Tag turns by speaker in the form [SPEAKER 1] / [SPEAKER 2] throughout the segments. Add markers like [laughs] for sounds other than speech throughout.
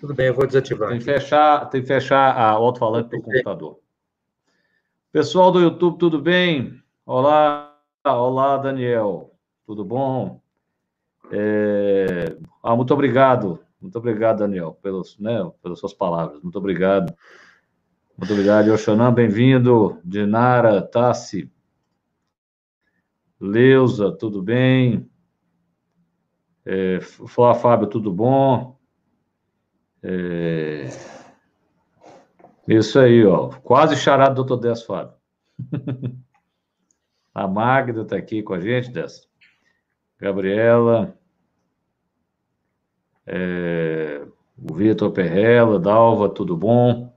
[SPEAKER 1] Tudo bem, eu vou desativar.
[SPEAKER 2] Tem que fechar, tem que fechar a alto-falante do computador. Pessoal do YouTube, tudo bem? Olá, olá, Daniel. Tudo bom? É... Ah, muito obrigado. Muito obrigado, Daniel, pelos, né, pelas suas palavras. Muito obrigado. Muito obrigado, Yoxanã. Bem-vindo. Dinara, Tassi. Leusa, tudo bem? É, Fábio, tudo bom? É... Isso aí, ó. Quase charado do doutor Décio Fábio. a Magda está aqui com a gente, Décio. Gabriela. É... O Vitor Perrella, Dalva, tudo bom?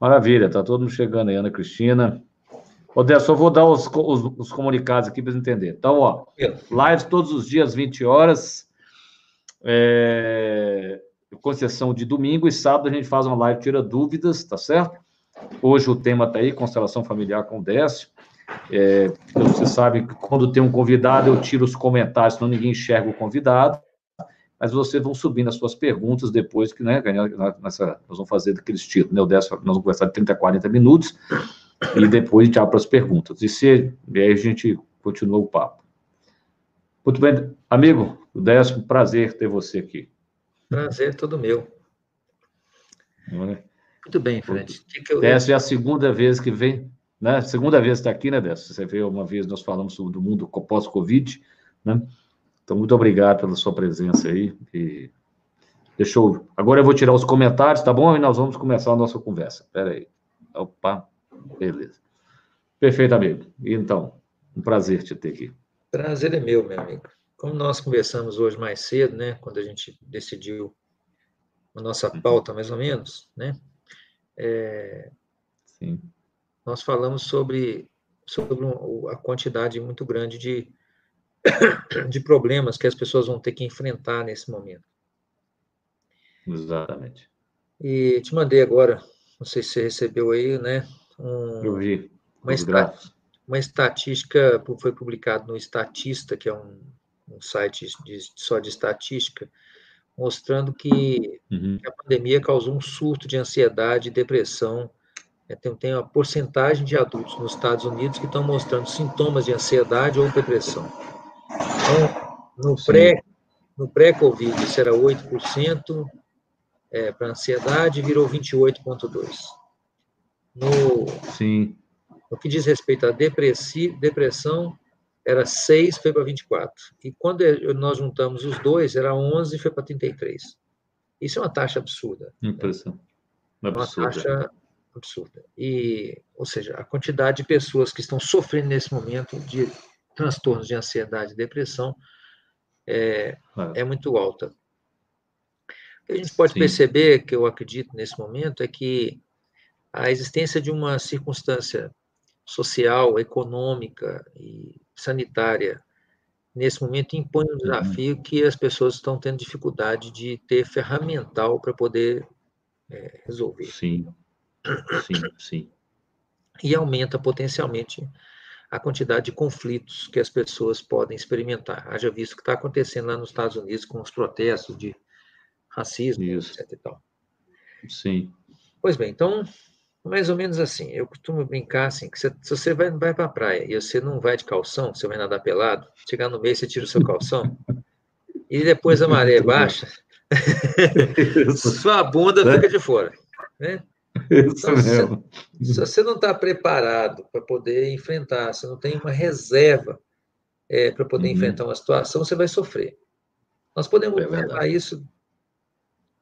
[SPEAKER 2] Maravilha, tá todo mundo chegando aí, Ana Cristina. Ô, Décio, só vou dar os, os, os comunicados aqui para entender. Então, ó, lives todos os dias, 20 horas. É com exceção de domingo e sábado, a gente faz uma live, tira dúvidas, tá certo? Hoje o tema está aí, constelação familiar com o Décio. É, você sabe que quando tem um convidado, eu tiro os comentários, senão ninguém enxerga o convidado. Mas vocês vão subindo as suas perguntas depois que, né, nessa, nós vamos fazer daquele estilo, né? O Décio, nós vamos conversar de 30 a 40 minutos e depois a gente abre as perguntas. E, se, e aí a gente continua o papo. Muito bem, amigo, o Décio, prazer ter você aqui.
[SPEAKER 1] Prazer todo meu. Muito bem, Fred.
[SPEAKER 2] Eu... Essa é a segunda vez que vem, né? Segunda vez que está aqui, né, Décio? Você veio uma vez, nós falamos sobre o mundo pós-Covid, né? Então, muito obrigado pela sua presença aí. E deixa eu... Agora eu vou tirar os comentários, tá bom? E nós vamos começar a nossa conversa. Espera aí. Opa, beleza. Perfeito, amigo. Então, um prazer te ter aqui.
[SPEAKER 1] Prazer é meu, meu amigo. Como nós conversamos hoje mais cedo, né, quando a gente decidiu a nossa uhum. pauta, mais ou menos, né, é, Sim. nós falamos sobre, sobre a quantidade muito grande de, [coughs] de problemas que as pessoas vão ter que enfrentar nesse momento.
[SPEAKER 2] Exatamente.
[SPEAKER 1] E te mandei agora, não sei se você recebeu aí, né?
[SPEAKER 2] Um, Eu vi.
[SPEAKER 1] Uma, uma estatística foi publicado no Estatista, que é um um site de, só de estatística, mostrando que, uhum. que, a pandemia causou um surto de ansiedade e depressão. É, tem, tem uma porcentagem de adultos nos Estados Unidos que estão mostrando sintomas de ansiedade ou depressão. Então, no pré no pré-Covid, isso era 8% é, para ansiedade, virou 28,2%. No,
[SPEAKER 2] Sim.
[SPEAKER 1] no que diz respeito à depressão, era 6, foi para 24. E quando nós juntamos os dois, era 11 e foi para 33. Isso é uma taxa absurda.
[SPEAKER 2] Impressão.
[SPEAKER 1] Né? Uma taxa absurda. E, ou seja, a quantidade de pessoas que estão sofrendo nesse momento de transtornos de ansiedade e depressão é, é. é muito alta. O que a gente pode Sim. perceber, que eu acredito nesse momento, é que a existência de uma circunstância social, econômica e sanitária nesse momento impõe um desafio que as pessoas estão tendo dificuldade de ter ferramental para poder é, resolver.
[SPEAKER 2] Sim, sim, sim.
[SPEAKER 1] E aumenta potencialmente a quantidade de conflitos que as pessoas podem experimentar. Haja visto o que está acontecendo lá nos Estados Unidos com os protestos de racismo, Isso. etc. E tal.
[SPEAKER 2] Sim.
[SPEAKER 1] Pois bem, então mais ou menos assim, eu costumo brincar assim, que se, se você vai, vai para a praia e você não vai de calção, você vai nadar pelado, chegar no meio, você tira o seu calção, e depois a maré baixa, [laughs] sua bunda fica de fora. Né?
[SPEAKER 2] Isso então, mesmo.
[SPEAKER 1] Se, se, você não está preparado para poder enfrentar, se não tem uma reserva é, para poder uhum. enfrentar uma situação, você vai sofrer. Nós podemos é isso,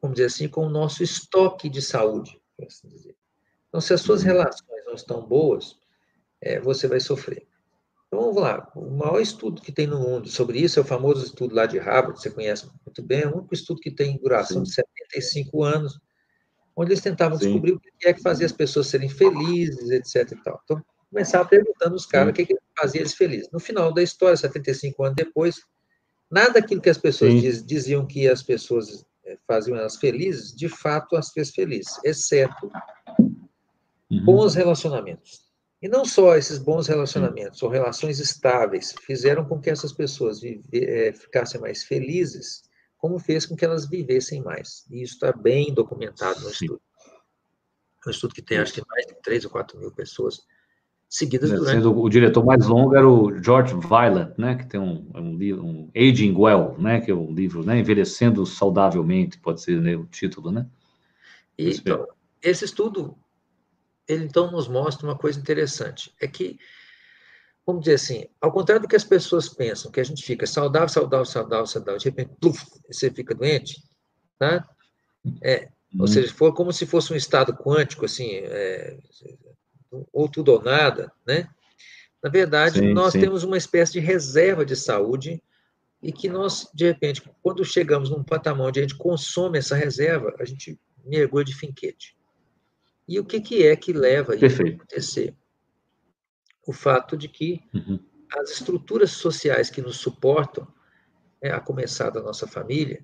[SPEAKER 1] vamos dizer assim, com o nosso estoque de saúde, por assim dizer. Então, se as suas relações não estão boas, é, você vai sofrer. Então, vamos lá. O maior estudo que tem no mundo sobre isso é o famoso estudo lá de Harvard, você conhece muito bem, é o único estudo que tem duração Sim. de 75 anos, onde eles tentavam Sim. descobrir o que é que fazia as pessoas serem felizes, etc. E tal. Então, começava perguntando aos caras o que, que fazia eles felizes. No final da história, 75 anos depois, nada daquilo que as pessoas diz, diziam que as pessoas é, faziam elas felizes, de fato as fez felizes, exceto. Bons relacionamentos. E não só esses bons relacionamentos, ou relações estáveis, fizeram com que essas pessoas vive, é, ficassem mais felizes, como fez com que elas vivessem mais. E isso está bem documentado no estudo. É um estudo que tem, acho que, mais de 3 ou 4 mil pessoas seguidas
[SPEAKER 2] durante... Sendo o diretor mais longo era o George Violent, né, que tem um, um livro, um Aging Well, né, que é um livro, né, Envelhecendo Saudavelmente, pode ser né, o título, né?
[SPEAKER 1] E, então, esse estudo, ele então nos mostra uma coisa interessante, é que, vamos dizer assim, ao contrário do que as pessoas pensam, que a gente fica saudável, saudável, saudável, saudável, de repente, pluf, você fica doente, tá? É, ou uhum. seja, for como se fosse um estado quântico, assim, é, ou tudo ou nada, né? Na verdade, sim, nós sim. temos uma espécie de reserva de saúde e que nós, de repente, quando chegamos num patamar onde a gente consome essa reserva, a gente mergulha de finquete. E o que, que é que leva isso a acontecer? O fato de que uhum. as estruturas sociais que nos suportam, né, a começar da nossa família,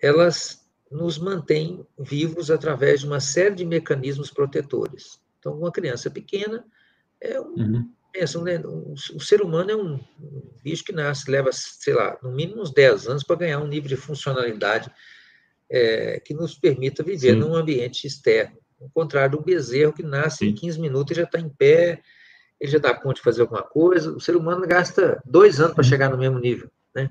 [SPEAKER 1] elas nos mantêm vivos através de uma série de mecanismos protetores. Então, uma criança pequena é um. Uhum. Pensa, né, um, o ser humano é um, um, bicho que nasce, leva, sei lá, no mínimo uns 10 anos para ganhar um nível de funcionalidade é, que nos permita viver Sim. num ambiente externo. Ao contrário do bezerro que nasce Sim. em 15 minutos e já está em pé, ele já dá conta de fazer alguma coisa. O ser humano gasta dois anos para chegar no mesmo nível, né?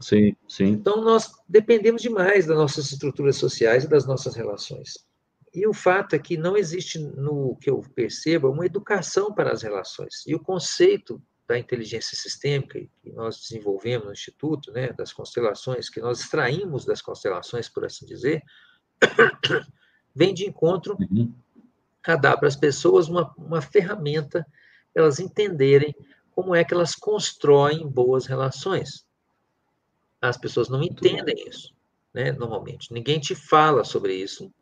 [SPEAKER 2] Sim, sim.
[SPEAKER 1] Então, nós dependemos demais das nossas estruturas sociais e das nossas relações. E o fato é que não existe, no que eu percebo, uma educação para as relações. E o conceito da inteligência sistêmica que nós desenvolvemos no Instituto, né, das constelações, que nós extraímos das constelações, por assim dizer, vem de encontro uhum. a dar para as pessoas uma, uma ferramenta para elas entenderem como é que elas constroem boas relações. As pessoas não entendem isso, né, normalmente. Ninguém te fala sobre isso,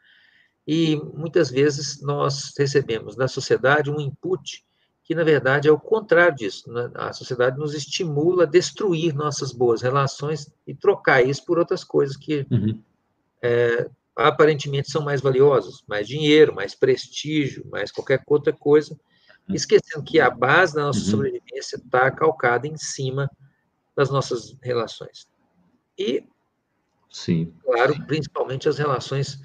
[SPEAKER 1] e muitas vezes nós recebemos da sociedade um input que, na verdade, é o contrário disso. Né? A sociedade nos estimula a destruir nossas boas relações e trocar isso por outras coisas que uhum. é, aparentemente são mais valiosas, mais dinheiro, mais prestígio, mais qualquer outra coisa, uhum. esquecendo que a base da nossa uhum. sobrevivência está calcada em cima das nossas relações. E,
[SPEAKER 2] Sim.
[SPEAKER 1] claro, principalmente as relações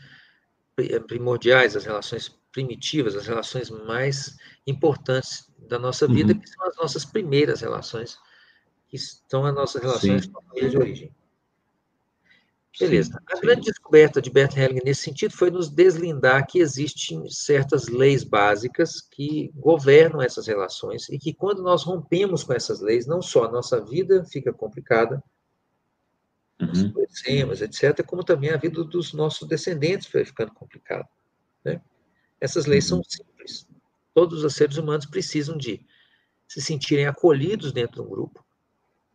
[SPEAKER 1] eh, primordiais, as relações primitivas, as relações mais importantes da nossa vida, uhum. que são as nossas primeiras relações, que são as nossas relações Sim. com a família de origem. Beleza. Sim, a sim. grande descoberta de Bert Hellinger nesse sentido foi nos deslindar que existem certas leis básicas que governam essas relações e que quando nós rompemos com essas leis, não só a nossa vida fica complicada, uhum. conhecemos, etc., como também a vida dos nossos descendentes foi ficando complicada. Né? Essas leis uhum. são simples. Todos os seres humanos precisam de se sentirem acolhidos dentro de um grupo,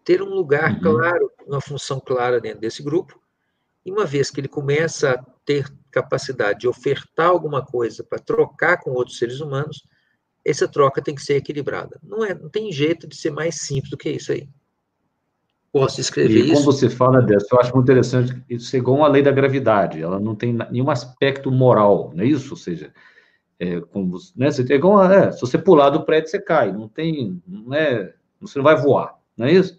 [SPEAKER 1] ter um lugar uhum. claro, uma função clara dentro desse grupo, e uma vez que ele começa a ter capacidade de ofertar alguma coisa para trocar com outros seres humanos, essa troca tem que ser equilibrada. Não, é, não tem jeito de ser mais simples do que isso aí
[SPEAKER 2] posso escrever e isso. E quando você fala dessa, eu acho muito interessante, isso é igual uma lei da gravidade, ela não tem nenhum aspecto moral, não é isso? Ou seja, é, como, né, você, é igual, é, se você pular do prédio, você cai, não tem, não é, você não vai voar, não é isso?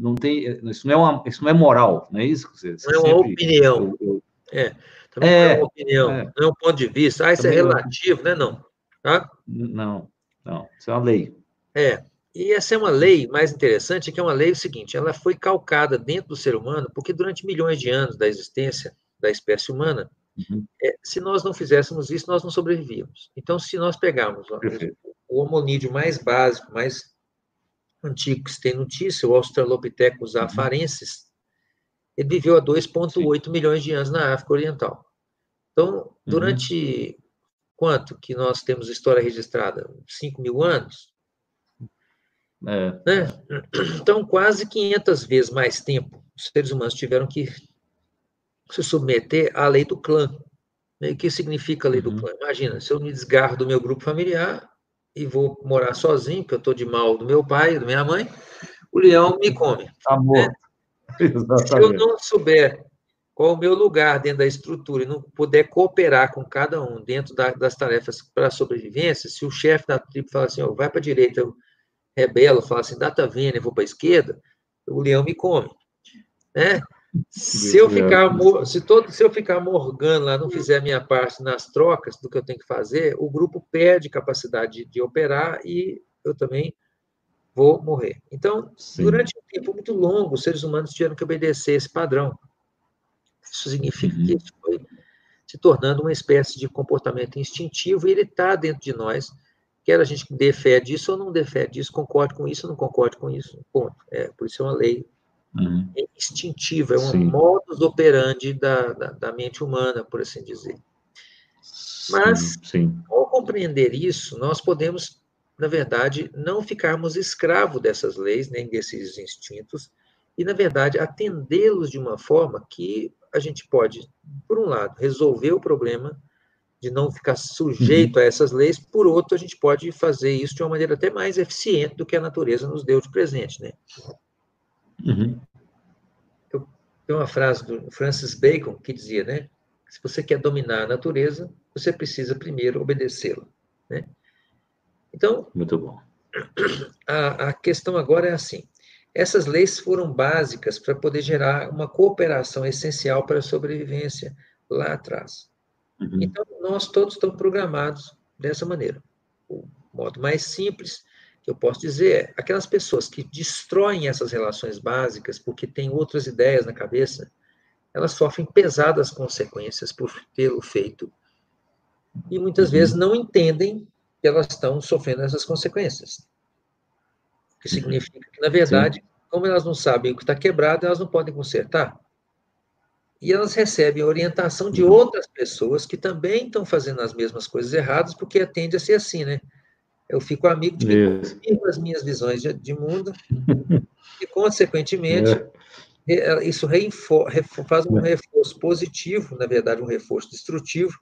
[SPEAKER 2] Não tem, isso não é, uma, isso não é moral, não é isso?
[SPEAKER 1] Você, você não é uma opinião. Eu, eu, é, também é, não é uma opinião, é, não é um ponto de vista, ah, isso é relativo, né, não? Tá?
[SPEAKER 2] Não, não, isso é uma lei.
[SPEAKER 1] É, e essa é uma lei mais interessante, que é uma lei o seguinte, ela foi calcada dentro do ser humano, porque durante milhões de anos da existência da espécie humana, uhum. é, se nós não fizéssemos isso, nós não sobrevivíamos. Então, se nós pegarmos ó, o homonídeo mais básico, mais antigo que se tem notícia, o Australopithecus uhum. afarensis, ele viveu há 2,8 milhões de anos na África Oriental. Então, uhum. durante uhum. quanto que nós temos história registrada? 5 mil anos? É. Né? Então, quase 500 vezes mais tempo os seres humanos tiveram que se submeter à lei do clã. O que significa a lei uhum. do clã? Imagina, se eu me desgarro do meu grupo familiar e vou morar sozinho, porque eu estou de mal do meu pai, da minha mãe, o leão me come.
[SPEAKER 2] Amor. Né? [laughs]
[SPEAKER 1] Se eu não souber qual o meu lugar dentro da estrutura e não puder cooperar com cada um dentro da, das tarefas para a sobrevivência, se o chefe da tribo fala assim, oh, vai para a direita, eu rebelo, fala assim, data vênia, vou para a esquerda, o leão me come. Né? Se eu ficar, se, todo, se eu ficar morgando lá, não fizer a minha parte nas trocas do que eu tenho que fazer, o grupo perde capacidade de, de operar e eu também vou morrer. Então, Sim. durante um tempo muito longo, os seres humanos tiveram que obedecer esse padrão. Isso significa uhum. que isso foi se tornando uma espécie de comportamento instintivo e ele está dentro de nós, quer a gente dê fé disso ou não dê fé disso, concorde com isso ou não concorde com isso, ponto. É, por isso é uma lei uhum. instintiva, é um Sim. modus operandi da, da, da, mente humana, por assim dizer. Mas, sim. ao compreender isso, nós podemos, na verdade, não ficarmos escravos dessas leis, nem desses instintos, e, na verdade, atendê-los de uma forma que a gente pode, por um lado, resolver o problema de não ficar sujeito uhum. a essas leis, por outro, a gente pode fazer isso de uma maneira até mais eficiente do que a natureza nos deu de presente, né? Uhum. Eu, tem uma frase do Francis Bacon que dizia, né? Se você quer dominar a natureza, você precisa primeiro obedecê-la, né? Então,
[SPEAKER 2] muito bom.
[SPEAKER 1] A, a questão agora é assim: essas leis foram básicas para poder gerar uma cooperação essencial para a sobrevivência lá atrás. Uhum. Então, nós todos estamos programados dessa maneira. O modo mais simples que eu posso dizer é aquelas pessoas que destroem essas relações básicas porque têm outras ideias na cabeça, elas sofrem pesadas consequências por tê-lo feito. E muitas uhum. vezes não entendem que elas estão sofrendo essas consequências que uhum. significa que, na verdade, Sim. como elas não sabem o que está quebrado, elas não podem consertar. E elas recebem orientação de uhum. outras pessoas que também estão fazendo as mesmas coisas erradas, porque tende a ser assim, né? Eu fico amigo de quem confirma as minhas visões de, de mundo, [laughs] e, consequentemente, é. isso reinfor, faz um é. reforço positivo, na verdade, um reforço destrutivo,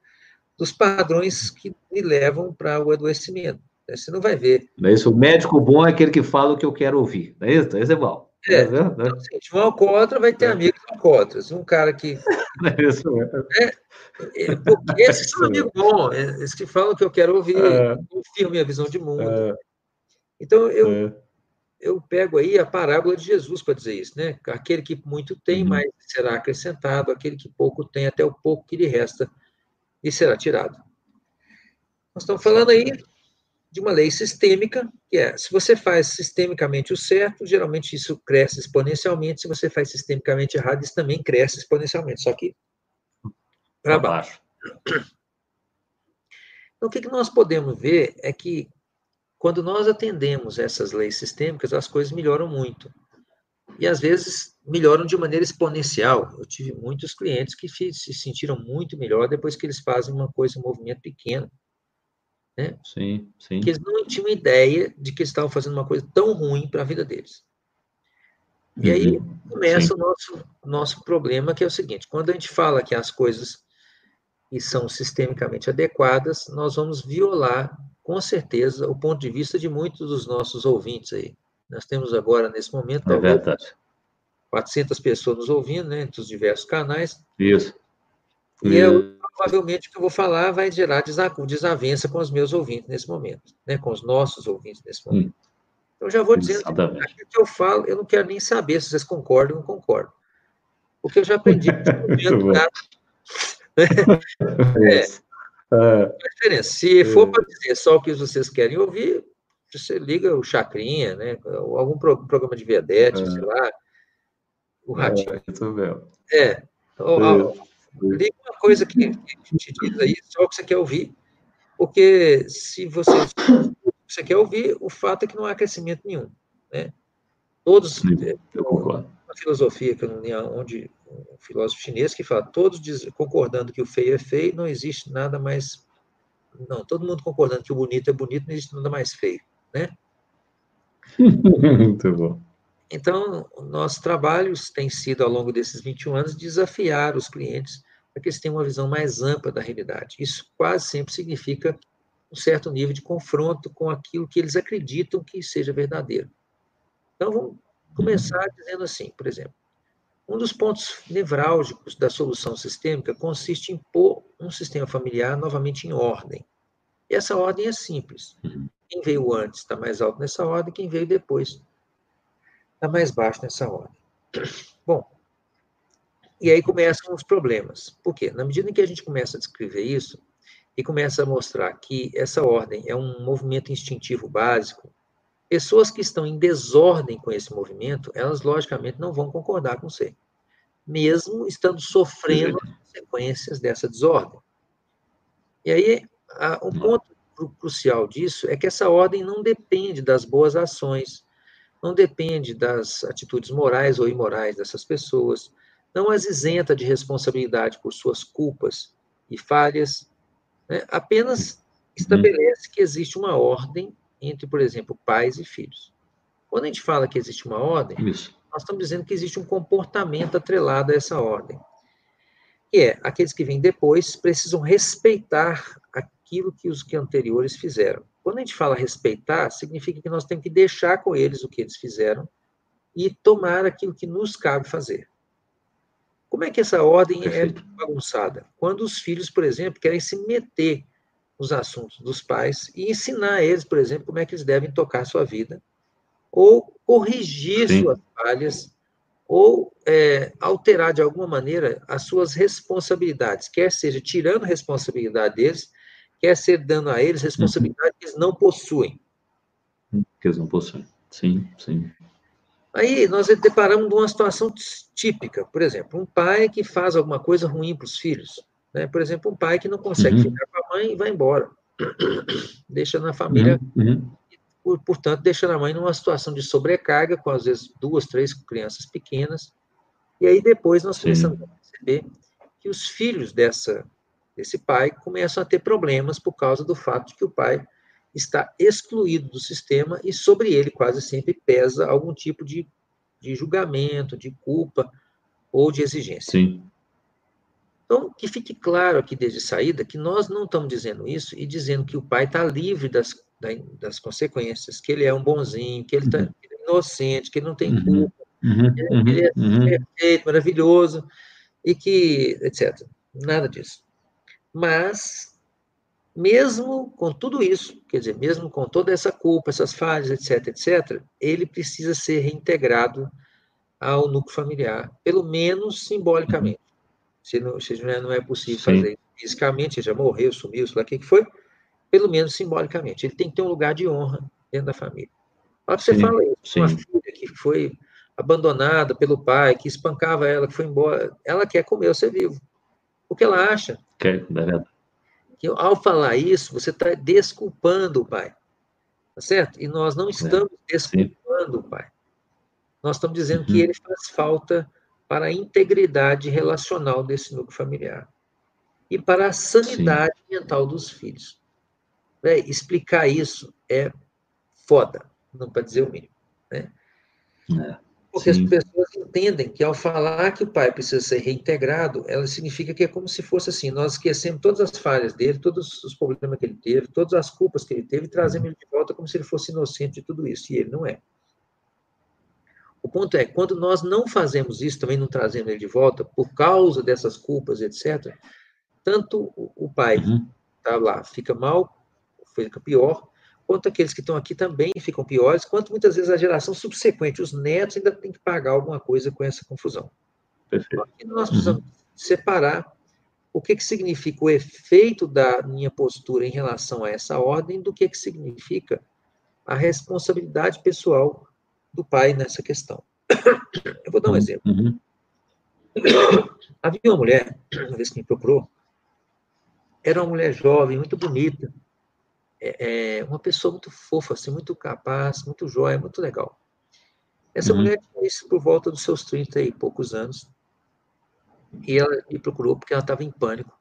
[SPEAKER 1] dos padrões que me levam para o adoecimento. Você não vai ver.
[SPEAKER 2] Não é isso? O médico bom é aquele que fala o que eu quero ouvir. Não é isso? Esse é bom.
[SPEAKER 1] É, é então, assim, um alcoólatra vai ter é. amigos alcoólatras. Um cara que. É isso mesmo. É, é, porque [laughs] esses são amigos bons, é, esses que falam que eu quero ouvir, é. confirmam minha visão de mundo. É. Então, eu, eu pego aí a parábola de Jesus para dizer isso, né? Aquele que muito tem, uhum. mais será acrescentado, aquele que pouco tem, até o pouco que lhe resta, e será tirado. Nós estamos falando aí de uma lei sistêmica, que é, se você faz sistemicamente o certo, geralmente isso cresce exponencialmente, se você faz sistemicamente errado, isso também cresce exponencialmente, só que para baixo. Então, o que, que nós podemos ver é que, quando nós atendemos essas leis sistêmicas, as coisas melhoram muito. E, às vezes, melhoram de maneira exponencial. Eu tive muitos clientes que se sentiram muito melhor depois que eles fazem uma coisa, um movimento pequeno né?
[SPEAKER 2] Sim, sim.
[SPEAKER 1] Que eles não tinham ideia de que estavam fazendo uma coisa tão ruim para a vida deles. E aí uhum, começa sim. o nosso, nosso problema, que é o seguinte: quando a gente fala que as coisas que são sistemicamente adequadas, nós vamos violar, com certeza, o ponto de vista de muitos dos nossos ouvintes aí. Nós temos agora, nesse momento,
[SPEAKER 2] é verdade.
[SPEAKER 1] 400 pessoas nos ouvindo, né, entre os diversos canais.
[SPEAKER 2] Isso.
[SPEAKER 1] E é provavelmente o que eu vou falar vai gerar desavença com os meus ouvintes nesse momento, né, com os nossos ouvintes nesse momento. Hum. Então, já vou dizendo que aquilo que eu falo, eu não quero nem saber se vocês concordam ou não concordam. Porque eu já aprendi [laughs] [laughs] é, é. diferença. Se for para dizer só o que vocês querem ouvir, você liga o Chacrinha, né? Ou algum programa de Vedete, é. sei lá, o Ratinho. É, é. Ou, Liga uma coisa que, que te diz aí, só o que você quer ouvir, porque se você, você quer ouvir, o fato é que não há crescimento nenhum. Né? Todos, é, uma filosofia que eu não onde, um filósofo chinês que fala, todos diz, concordando que o feio é feio, não existe nada mais. Não, todo mundo concordando que o bonito é bonito, não existe nada mais feio. Né? [laughs]
[SPEAKER 2] Muito bom.
[SPEAKER 1] Então, nossos trabalhos têm sido, ao longo desses 21 anos, desafiar os clientes para que eles tenham uma visão mais ampla da realidade. Isso quase sempre significa um certo nível de confronto com aquilo que eles acreditam que seja verdadeiro. Então, vamos começar dizendo assim, por exemplo, um dos pontos nevrálgicos da solução sistêmica consiste em pôr um sistema familiar novamente em ordem. E essa ordem é simples. Quem veio antes está mais alto nessa ordem, quem veio depois está mais baixo nessa ordem. Bom, E aí começam os problemas. Por quê? Na medida em que a gente começa a descrever isso, e começa a mostrar que essa ordem é um movimento instintivo básico, pessoas que estão em desordem com esse movimento, elas logicamente não vão concordar com você, mesmo estando sofrendo as consequências dessa desordem. E aí, um ponto crucial disso é que essa ordem não depende das boas ações, não depende das atitudes morais ou imorais dessas pessoas, não as isenta de responsabilidade por suas culpas e falhas, né? apenas estabelece que existe uma ordem entre, por exemplo, pais e filhos. Quando a gente fala que existe uma ordem, Isso. nós estamos dizendo que existe um comportamento atrelado a essa ordem. Que é, aqueles que vêm depois precisam respeitar aquilo que os que anteriores fizeram. Quando a gente fala respeitar, significa que nós temos que deixar com eles o que eles fizeram e tomar aquilo que nos cabe fazer. Como é que essa ordem é Perfeito. é bagunçada? Quando os filhos, por exemplo, querem se meter nos assuntos dos pais e ensinar a eles, por exemplo, como é que eles devem tocar a sua vida, ou corrigir Sim. suas falhas, ou é, alterar de alguma maneira as suas responsabilidades, quer seja tirando responsabilidade deles, quer ser dando a eles responsabilidade uhum. que eles não possuem.
[SPEAKER 2] Que eles não possuem. Sim, sim.
[SPEAKER 1] Aí nós deparamos uma situação típica, por exemplo, um pai que faz alguma coisa ruim para os filhos. Né? Por exemplo, um pai que não consegue uhum. ficar com a mãe e vai embora. [clears throat] deixa na família, uhum. uhum. portanto, deixa a mãe numa situação de sobrecarga, com às vezes duas, três crianças pequenas. E aí depois nós começamos a perceber que os filhos dessa, desse pai começam a ter problemas por causa do fato de que o pai está excluído do sistema e sobre ele quase sempre pesa algum tipo de, de julgamento, de culpa ou de exigência.
[SPEAKER 2] Sim.
[SPEAKER 1] Então, que fique claro aqui desde saída que nós não estamos dizendo isso e dizendo que o pai está livre das, das consequências, que ele é um bonzinho, que ele, está uhum. é inocente, que ele não tem uhum. culpa, uhum. que ele é uhum. perfeito, maravilhoso, e que, etc. Nada disso. Mas mesmo com tudo isso, quer dizer, mesmo com toda essa culpa, essas falhas, etc., etc., ele precisa ser reintegrado ao núcleo familiar, pelo menos simbolicamente. Se não, se não é possível Sim. fazer fisicamente, já morreu, sumiu, sei lá o que foi, pelo menos simbolicamente. Ele tem que ter um lugar de honra dentro da família. Olha você Sim. fala isso, uma filha que foi abandonada pelo pai, que espancava ela, que foi embora, ela quer comer o ser vivo. O que ela acha?
[SPEAKER 2] Quer, é verdade
[SPEAKER 1] que ao falar isso, você está desculpando o pai. Tá certo? E nós não estamos é, desculpando o pai. Nós estamos dizendo uhum. que ele faz falta para a integridade relacional desse núcleo familiar e para a sanidade sim. mental dos filhos. Né? Explicar isso é foda, não para dizer o mínimo. Né? É. Porque Sim. as pessoas entendem que ao falar que o pai precisa ser reintegrado, ela significa que é como se fosse assim, nós esquecemos todas as falhas dele, todos os problemas que ele teve, todas as culpas que ele teve, e trazemos ele de volta como se ele fosse inocente de tudo isso, e ele não é. O ponto é, quando nós não fazemos isso, também não trazemos ele de volta, por causa dessas culpas, etc., tanto o pai uhum. tá lá, fica mal, fica pior, quanto aqueles que estão aqui também ficam piores, quanto muitas vezes a geração subsequente, os netos ainda tem que pagar alguma coisa com essa confusão. Perfeito. Então, nós precisamos uhum. separar o que, que significa o efeito da minha postura em relação a essa ordem do que, que significa a responsabilidade pessoal do pai nessa questão. [coughs] Eu vou dar um exemplo. Uhum. [coughs] Havia uma mulher, uma vez que me procurou, era uma mulher jovem, muito bonita, é, é, uma pessoa muito fofa, assim, muito capaz, muito jóia, muito legal. Essa uhum. mulher tinha isso por volta dos seus 30 e poucos anos, e ela me procurou porque ela estava em pânico.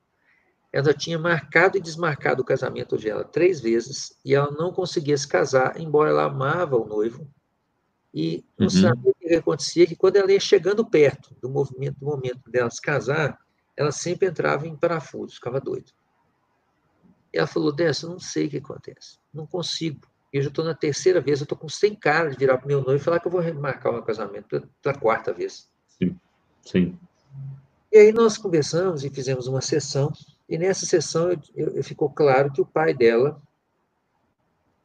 [SPEAKER 1] Ela tinha marcado e desmarcado o casamento dela três vezes, e ela não conseguia se casar, embora ela amava o noivo, e não uhum. sabia o que acontecia, que quando ela ia chegando perto do movimento, do momento dela se casar, ela sempre entrava em parafuso, ficava doida. E ela falou, Décio, eu não sei o que acontece. Não consigo. Eu já estou na terceira vez, eu estou com 100 cara de virar para o meu noivo e falar que eu vou remarcar o meu casamento pela quarta vez.
[SPEAKER 2] Sim, sim.
[SPEAKER 1] E aí nós conversamos e fizemos uma sessão, e nessa sessão eu, eu, eu ficou claro que o pai dela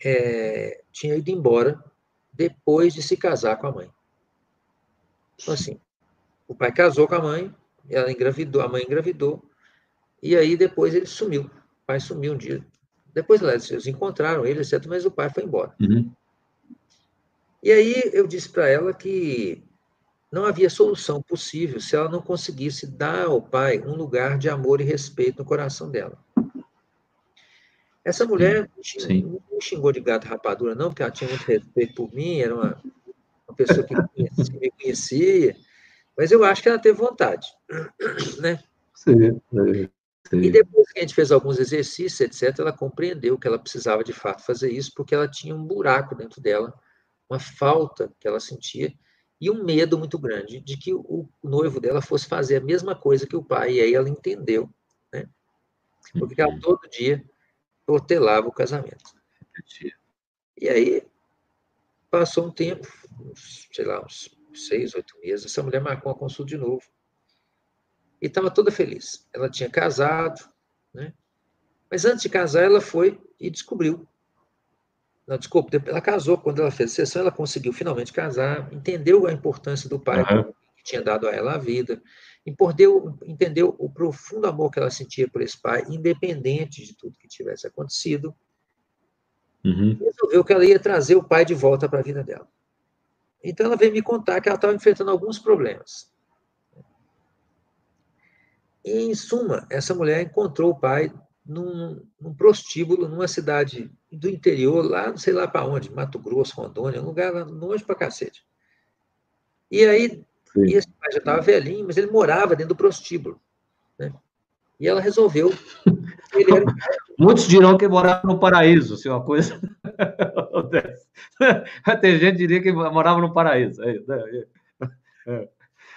[SPEAKER 1] é, tinha ido embora depois de se casar com a mãe. Então, assim, o pai casou com a mãe, ela engravidou, a mãe engravidou, e aí depois ele sumiu. O pai sumiu um dia. Depois eles encontraram ele, etc., mas o pai foi embora. Uhum. E aí eu disse para ela que não havia solução possível se ela não conseguisse dar ao pai um lugar de amor e respeito no coração dela. Essa mulher Sim. não xingou de gato rapadura, não, porque ela tinha muito respeito por mim, era uma, uma pessoa que me conhecia, mas eu acho que ela teve vontade, né? Sim, sim. E depois que a gente fez alguns exercícios, etc., ela compreendeu que ela precisava de fato fazer isso, porque ela tinha um buraco dentro dela, uma falta que ela sentia, e um medo muito grande de que o noivo dela fosse fazer a mesma coisa que o pai, e aí ela entendeu, né? Porque ela uhum. todo dia protelava o casamento. E aí, passou um tempo, sei lá, uns seis, oito meses, essa mulher marcou uma consulta de novo. E estava toda feliz. Ela tinha casado, né? Mas antes de casar, ela foi e descobriu. Não, desculpa, ela casou. Quando ela fez a sessão, ela conseguiu finalmente casar, entendeu a importância do pai uhum. que tinha dado a ela a vida, entendeu, entendeu o profundo amor que ela sentia por esse pai, independente de tudo que tivesse acontecido. Uhum. Resolveu que ela ia trazer o pai de volta para a vida dela. Então ela veio me contar que ela estava enfrentando alguns problemas. E, em suma, essa mulher encontrou o pai num, num prostíbulo, numa cidade do interior, lá, não sei lá para onde, Mato Grosso, Rondônia, um lugar longe para cacete. E aí, e esse pai já estava velhinho, mas ele morava dentro do prostíbulo. Né? E ela resolveu. [laughs]
[SPEAKER 2] Era... Muitos dirão que morava no paraíso, se uma coisa. [laughs] [laughs] Tem gente que diria que morava no paraíso. É,
[SPEAKER 1] é. É.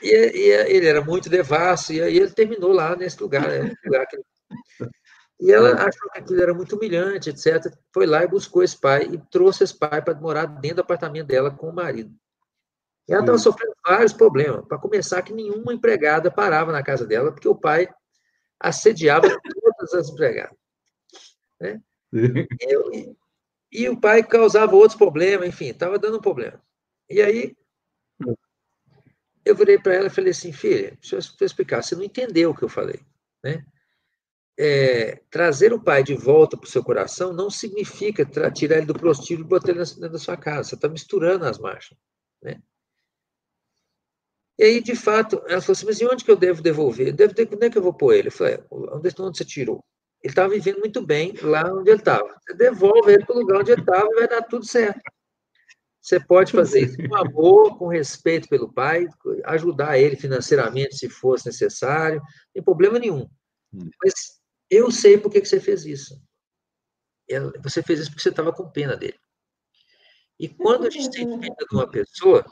[SPEAKER 1] E, e, ele era muito devasso, e aí ele terminou lá nesse lugar. Né? lugar que... [laughs] E ela achou que aquilo era muito humilhante, etc. Foi lá e buscou esse pai e trouxe esse pai para morar dentro do apartamento dela com o marido. E ela estava sofrendo vários problemas. Para começar, que nenhuma empregada parava na casa dela, porque o pai assediava todas as empregadas. Né? E, e, o pai causava outros problemas, enfim, estava dando um problema. E aí, eu virei para ela e falei assim, filha, deixa eu explicar, você não entendeu o que eu falei, né? É, trazer o pai de volta para o seu coração não significa tirar ele do prostíbulo e botar ele dentro da sua casa. Você está misturando as marchas. Né? E aí, de fato, ela falou assim, mas e onde que eu devo devolver? Devo, onde é que eu vou pôr ele? Eu falei, onde, onde você tirou? Ele estava vivendo muito bem lá onde ele estava. Você devolve ele para o lugar onde ele estava e vai dar tudo certo. Você pode fazer isso com amor, com respeito pelo pai, ajudar ele financeiramente se fosse necessário, não tem problema nenhum. Hum. Mas eu sei por que você fez isso. Você fez isso porque você estava com pena dele. E quando a gente tem pena de uma pessoa,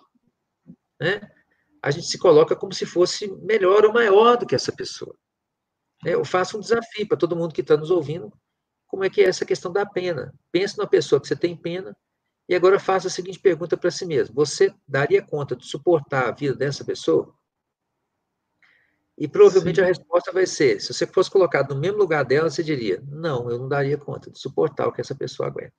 [SPEAKER 1] né, a gente se coloca como se fosse melhor ou maior do que essa pessoa. Né, eu faço um desafio para todo mundo que está nos ouvindo, como é que é essa questão da pena. Pense numa pessoa que você tem pena, e agora faça a seguinte pergunta para si mesmo: você daria conta de suportar a vida dessa pessoa? E provavelmente Sim. a resposta vai ser: se você fosse colocado no mesmo lugar dela, você diria: não, eu não daria conta de suportar o que essa pessoa aguenta.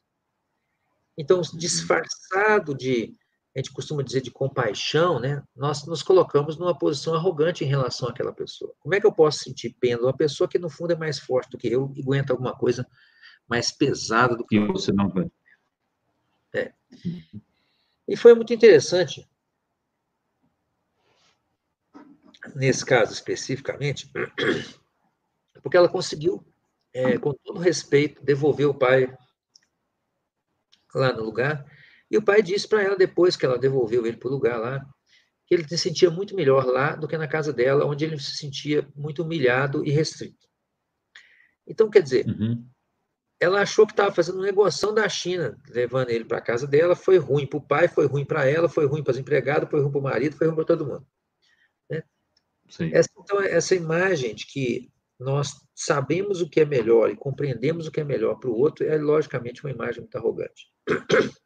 [SPEAKER 1] Então, uhum. disfarçado de a gente costuma dizer de compaixão, né? Nós nos colocamos numa posição arrogante em relação àquela pessoa. Como é que eu posso sentir pena de uma pessoa que no fundo é mais forte do que eu e aguenta alguma coisa mais pesada do que
[SPEAKER 2] eu? você não aguenta.
[SPEAKER 1] É. E foi muito interessante nesse caso especificamente, [clears throat] porque ela conseguiu, é, com todo respeito, devolver o pai lá no lugar e o pai disse para ela, depois que ela devolveu ele para o lugar lá, que ele se sentia muito melhor lá do que na casa dela, onde ele se sentia muito humilhado e restrito. Então, quer dizer, uhum. Ela achou que estava fazendo negociação da China, levando ele para a casa dela, foi ruim para o pai, foi ruim para ela, foi ruim para as empregadas, foi ruim para o marido, foi ruim para todo mundo. Né? Essa, então, essa imagem de que nós sabemos o que é melhor e compreendemos o que é melhor para o outro é, logicamente, uma imagem muito arrogante. [coughs]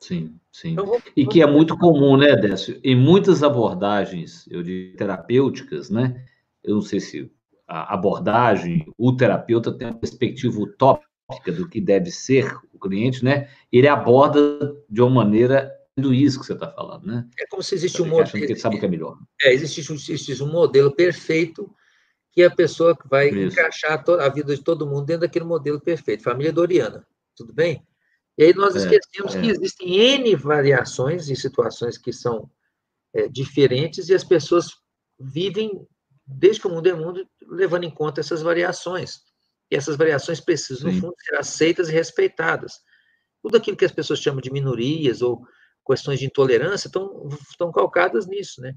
[SPEAKER 2] Sim, sim. Então, e que é muito comum, né, Décio? Em muitas abordagens, eu digo, terapêuticas, né? Eu não sei se a abordagem, o terapeuta tem uma perspectiva utópica do que deve ser o cliente, né? Ele aborda de uma maneira isso que você está falando, né?
[SPEAKER 1] É como se existe um modelo.
[SPEAKER 2] Que sabe o que é melhor.
[SPEAKER 1] É, existe, existe um modelo perfeito que a pessoa vai isso. encaixar a vida de todo mundo dentro daquele modelo perfeito. Família Doriana, tudo bem? E aí nós é, esquecemos é. que existem N variações e situações que são é, diferentes e as pessoas vivem, desde que o mundo é mundo, levando em conta essas variações. E essas variações precisam, Sim. no fundo, ser aceitas e respeitadas. Tudo aquilo que as pessoas chamam de minorias ou questões de intolerância estão, estão calcadas nisso, né?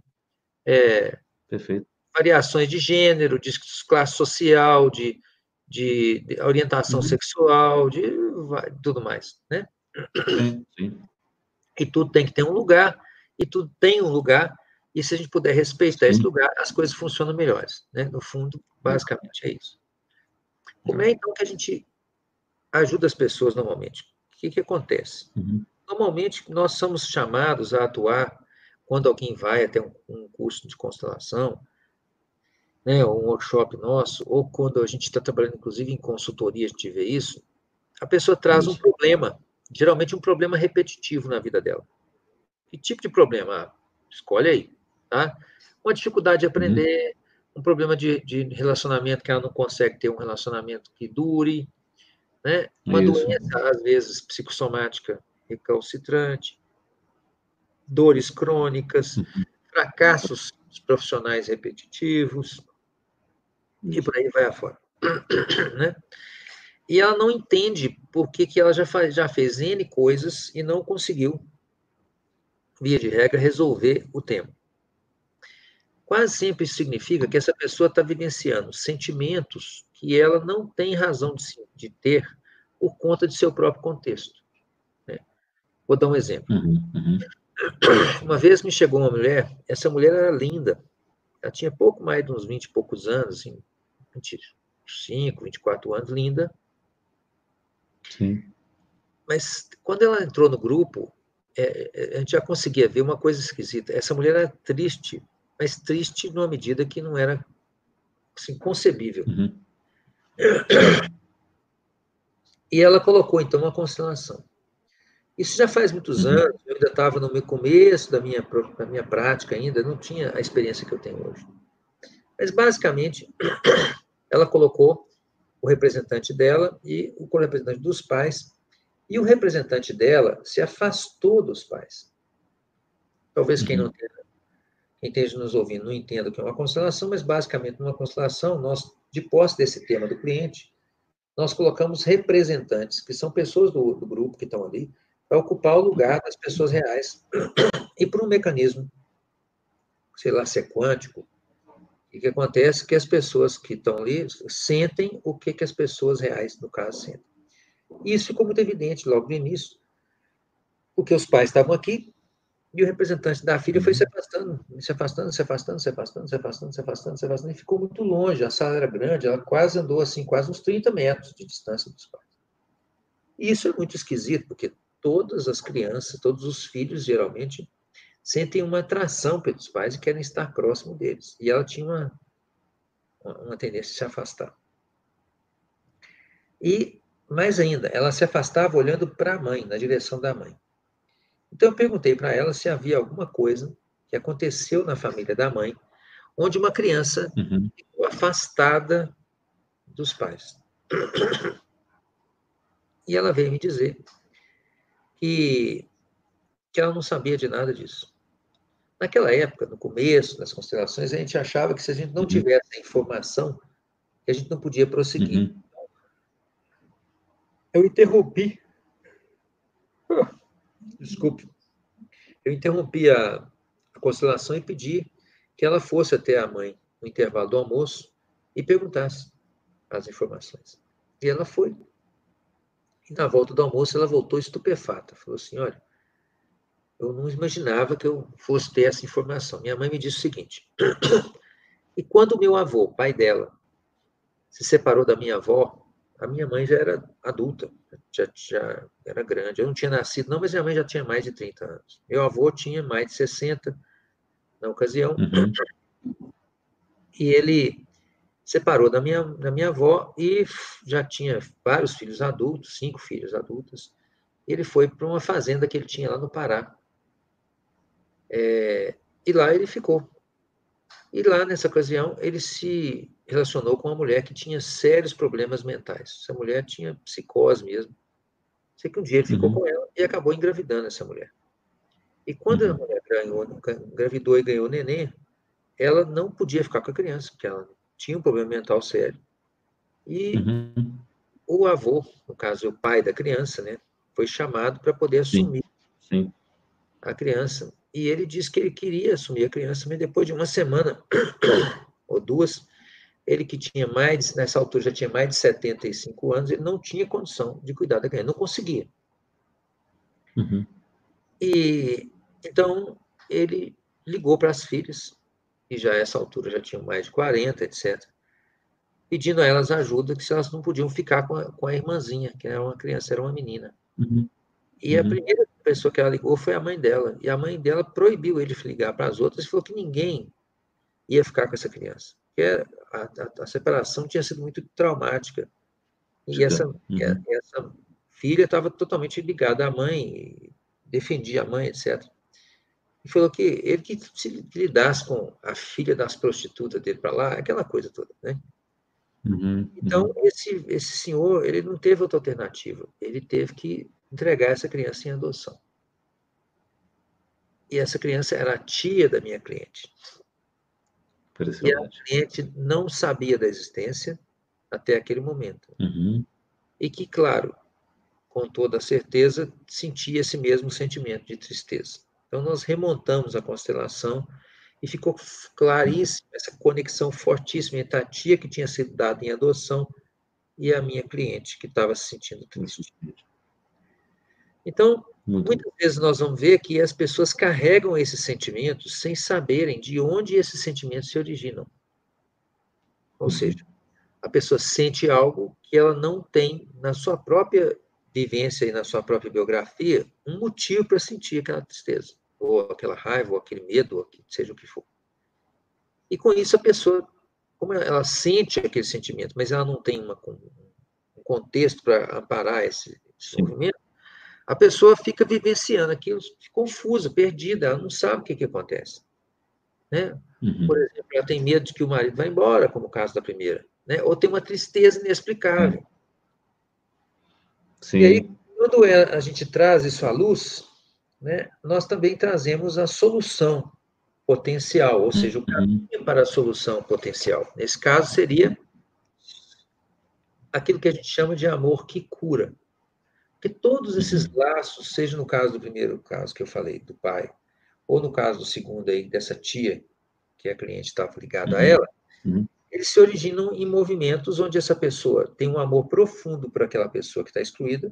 [SPEAKER 1] É,
[SPEAKER 2] Perfeito.
[SPEAKER 1] Variações de gênero, de classe social, de, de, de orientação uhum. sexual, de tudo mais, né?
[SPEAKER 2] Sim, sim.
[SPEAKER 1] E tudo tem que ter um lugar, e tudo tem um lugar, e se a gente puder respeitar sim. esse lugar, as coisas funcionam melhores, né? No fundo, basicamente é isso. Como é então que a gente ajuda as pessoas normalmente? O que, que acontece?
[SPEAKER 2] Uhum.
[SPEAKER 1] Normalmente, nós somos chamados a atuar quando alguém vai até um, um curso de constelação, né, ou um workshop nosso, ou quando a gente está trabalhando, inclusive, em consultoria, a gente vê isso, a pessoa traz um problema, geralmente um problema repetitivo na vida dela. Que tipo de problema? Ah, escolhe aí, tá? Uma dificuldade de aprender, uhum. um problema de, de, relacionamento que ela não consegue ter um relacionamento que dure, né? Uma isso. doença, às vezes, psicossomática recalcitrante, dores crônicas, uhum. fracassos profissionais repetitivos, e por aí vai afora. [clears throat] né? E ela não entende por que, que ela já, faz, já fez N coisas e não conseguiu, via de regra, resolver o tema. Quase sempre isso significa que essa pessoa está vivenciando sentimentos que ela não tem razão de, de ter por conta de seu próprio contexto. Vou dar um exemplo.
[SPEAKER 2] Uhum, uhum.
[SPEAKER 1] Uma vez me chegou uma mulher, essa mulher era linda, ela tinha pouco mais de uns 20 e poucos anos, assim, 25, 24 anos, linda.
[SPEAKER 2] Sim.
[SPEAKER 1] Mas quando ela entrou no grupo, é, é, a gente já conseguia ver uma coisa esquisita. Essa mulher era triste, mas triste numa medida que não era assim, concebível.
[SPEAKER 2] Uhum.
[SPEAKER 1] E ela colocou, então, uma constelação. Isso já faz muitos uhum. anos, eu ainda estava no meu começo da minha, da minha prática ainda, não tinha a experiência que eu tenho hoje. Mas, basicamente, [clears throat] ela colocou o representante dela e o representante dos pais, e o representante dela se afastou dos pais. Talvez quem não uhum. tenha, quem esteja nos ouvindo não entenda o que é uma constelação, mas basicamente numa constelação, nós, de posse desse tema do cliente, nós colocamos representantes, que são pessoas do, do grupo que estão ali, para ocupar o lugar das pessoas reais. [coughs] E por um mecanismo, sei lá, se é quântico, o que acontece? Que as pessoas que estão ali sentem o que, que as pessoas reais, no caso, sentem. Isso ficou muito evidente logo no início, porque os pais estavam aqui e o representante da filha foi se afastando, se afastando, se afastando, se afastando, se afastando, se afastando, se afastando, e ficou muito longe. A sala era grande, ela quase andou assim, quase uns 30 metros de distância dos pais. E isso é muito esquisito, porque todas as crianças, todos os filhos, geralmente, sentem uma atração pelos pais e querem estar próximo deles. E ela tinha uma, uma tendência a se afastar. E, mais ainda, ela se afastava olhando para a mãe, na direção da mãe. Então, eu perguntei para ela se havia alguma coisa que aconteceu na família da mãe, onde uma criança
[SPEAKER 2] uhum.
[SPEAKER 1] ficou afastada dos pais. E ela veio me dizer que, que ela não sabia de nada disso. Naquela época, no começo das constelações, a gente achava que se a gente não uhum. tivesse a informação, a gente não podia prosseguir.
[SPEAKER 2] Uhum.
[SPEAKER 1] Eu interrompi. Desculpe. Eu interrompi a, a constelação e pedi que ela fosse até a mãe no intervalo do almoço e perguntasse as informações. E ela foi. E na volta do almoço ela voltou estupefata. Falou assim: olha, eu não imaginava que eu fosse ter essa informação. Minha mãe me disse o seguinte: [coughs] e quando meu avô, pai dela, se separou da minha avó, a minha mãe já era adulta, já, já era grande. Eu não tinha nascido, não, mas minha mãe já tinha mais de 30 anos. Meu avô tinha mais de 60 na ocasião.
[SPEAKER 2] Uhum.
[SPEAKER 1] E ele separou da minha, da minha avó e já tinha vários filhos adultos, cinco filhos adultos. Ele foi para uma fazenda que ele tinha lá no Pará, É, e lá ele ficou. E lá, nessa ocasião, ele se relacionou com uma mulher que tinha sérios problemas mentais. Essa mulher tinha psicose mesmo. Sei que um dia ele ficou uhum. com ela e acabou engravidando essa mulher. E quando uhum. a mulher ganhou, engravidou e ganhou neném, ela não podia ficar com a criança, porque ela tinha um problema mental sério. E uhum. o avô, no caso, o pai da criança, né, foi chamado para poder assumir Sim. Sim. a criança. E ele disse que ele queria assumir a criança, mas depois de uma semana [coughs] ou duas, ele que tinha mais, nessa altura já tinha mais de 75 anos, ele não tinha condição de cuidar da criança, não conseguia. Uhum. E então ele ligou para as filhas, que já a essa altura já tinham mais de 40, etc., pedindo a elas ajuda, que se elas não podiam ficar com a, com a irmãzinha, que era uma criança, era uma menina. Uhum. E a uhum. primeira pessoa que ela ligou foi a mãe dela, e a mãe dela proibiu ele de ligar para as outras e falou que ninguém ia ficar com essa criança. Porque a, a, a separação tinha sido muito traumática. E essa, uhum. essa filha estava totalmente ligada à mãe, defendia a mãe, etc e falou que ele que se lidasse com a filha das prostitutas dele para lá, aquela coisa toda, né? Uhum, então, uhum. Esse, esse senhor, ele não teve outra alternativa. Ele teve que entregar essa criança em adoção. E essa criança era a tia da minha cliente. E a cliente não sabia da existência até aquele momento. Uhum. E que, claro, com toda certeza, sentia esse mesmo sentimento de tristeza. Então, nós remontamos a constelação e ficou claríssima essa conexão fortíssima entre a tia que tinha sido dada em adoção e a minha cliente, que estava se sentindo triste. Então, Muito muitas vezes nós vamos ver que as pessoas carregam esses sentimentos sem saberem de onde esses sentimentos se originam. Ou uhum. seja, a pessoa sente algo que ela não tem na sua própria vivência e na sua própria biografia um motivo para sentir aquela tristeza ou aquela raiva, ou aquele medo, ou seja o que for. E com isso a pessoa, como ela sente aquele sentimento, mas ela não tem uma, um contexto para amparar esse, esse movimento, a pessoa fica vivenciando aquilo, confusa, perdida, ela não sabe o que, que acontece. Né? Uhum. Por exemplo, ela tem medo de que o marido vá embora, como o caso da primeira, né? ou tem uma tristeza inexplicável. Sim. E aí, quando é, a gente traz isso à luz, né, nós também trazemos a solução potencial, ou seja, o uhum. caminho para a solução potencial. Nesse caso, seria aquilo que a gente chama de amor que cura. Porque todos esses uhum. laços, seja no caso do primeiro caso que eu falei, do pai, ou no caso do segundo aí, dessa tia, que a cliente estava ligada a uhum. ela, eles se originam em movimentos onde essa pessoa tem um amor profundo por aquela pessoa que está excluída,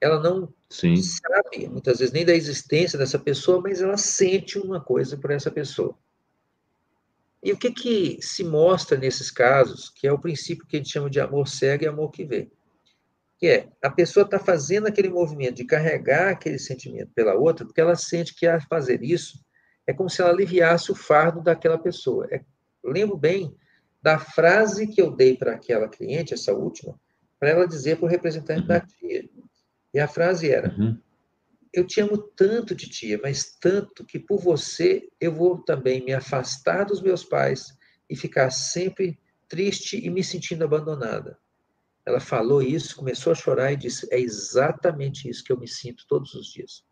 [SPEAKER 1] ela não Sim. sabe, muitas vezes, nem da existência dessa pessoa, mas ela sente uma coisa por essa pessoa. E o que, que se mostra nesses casos, que é o princípio que a gente chama de amor cego e amor que vê? Que é, a pessoa está fazendo aquele movimento de carregar aquele sentimento pela outra, porque ela sente que ao fazer isso, é como se ela aliviasse o fardo daquela pessoa. É, lembro bem da frase que eu dei para aquela cliente, essa última, para ela dizer para o representante uhum. da tia. E a frase era: uhum. Eu te amo tanto, titia, mas tanto que por você eu vou também me afastar dos meus pais e ficar sempre triste e me sentindo abandonada. Ela falou isso, começou a chorar e disse: É exatamente isso que eu me sinto todos os dias.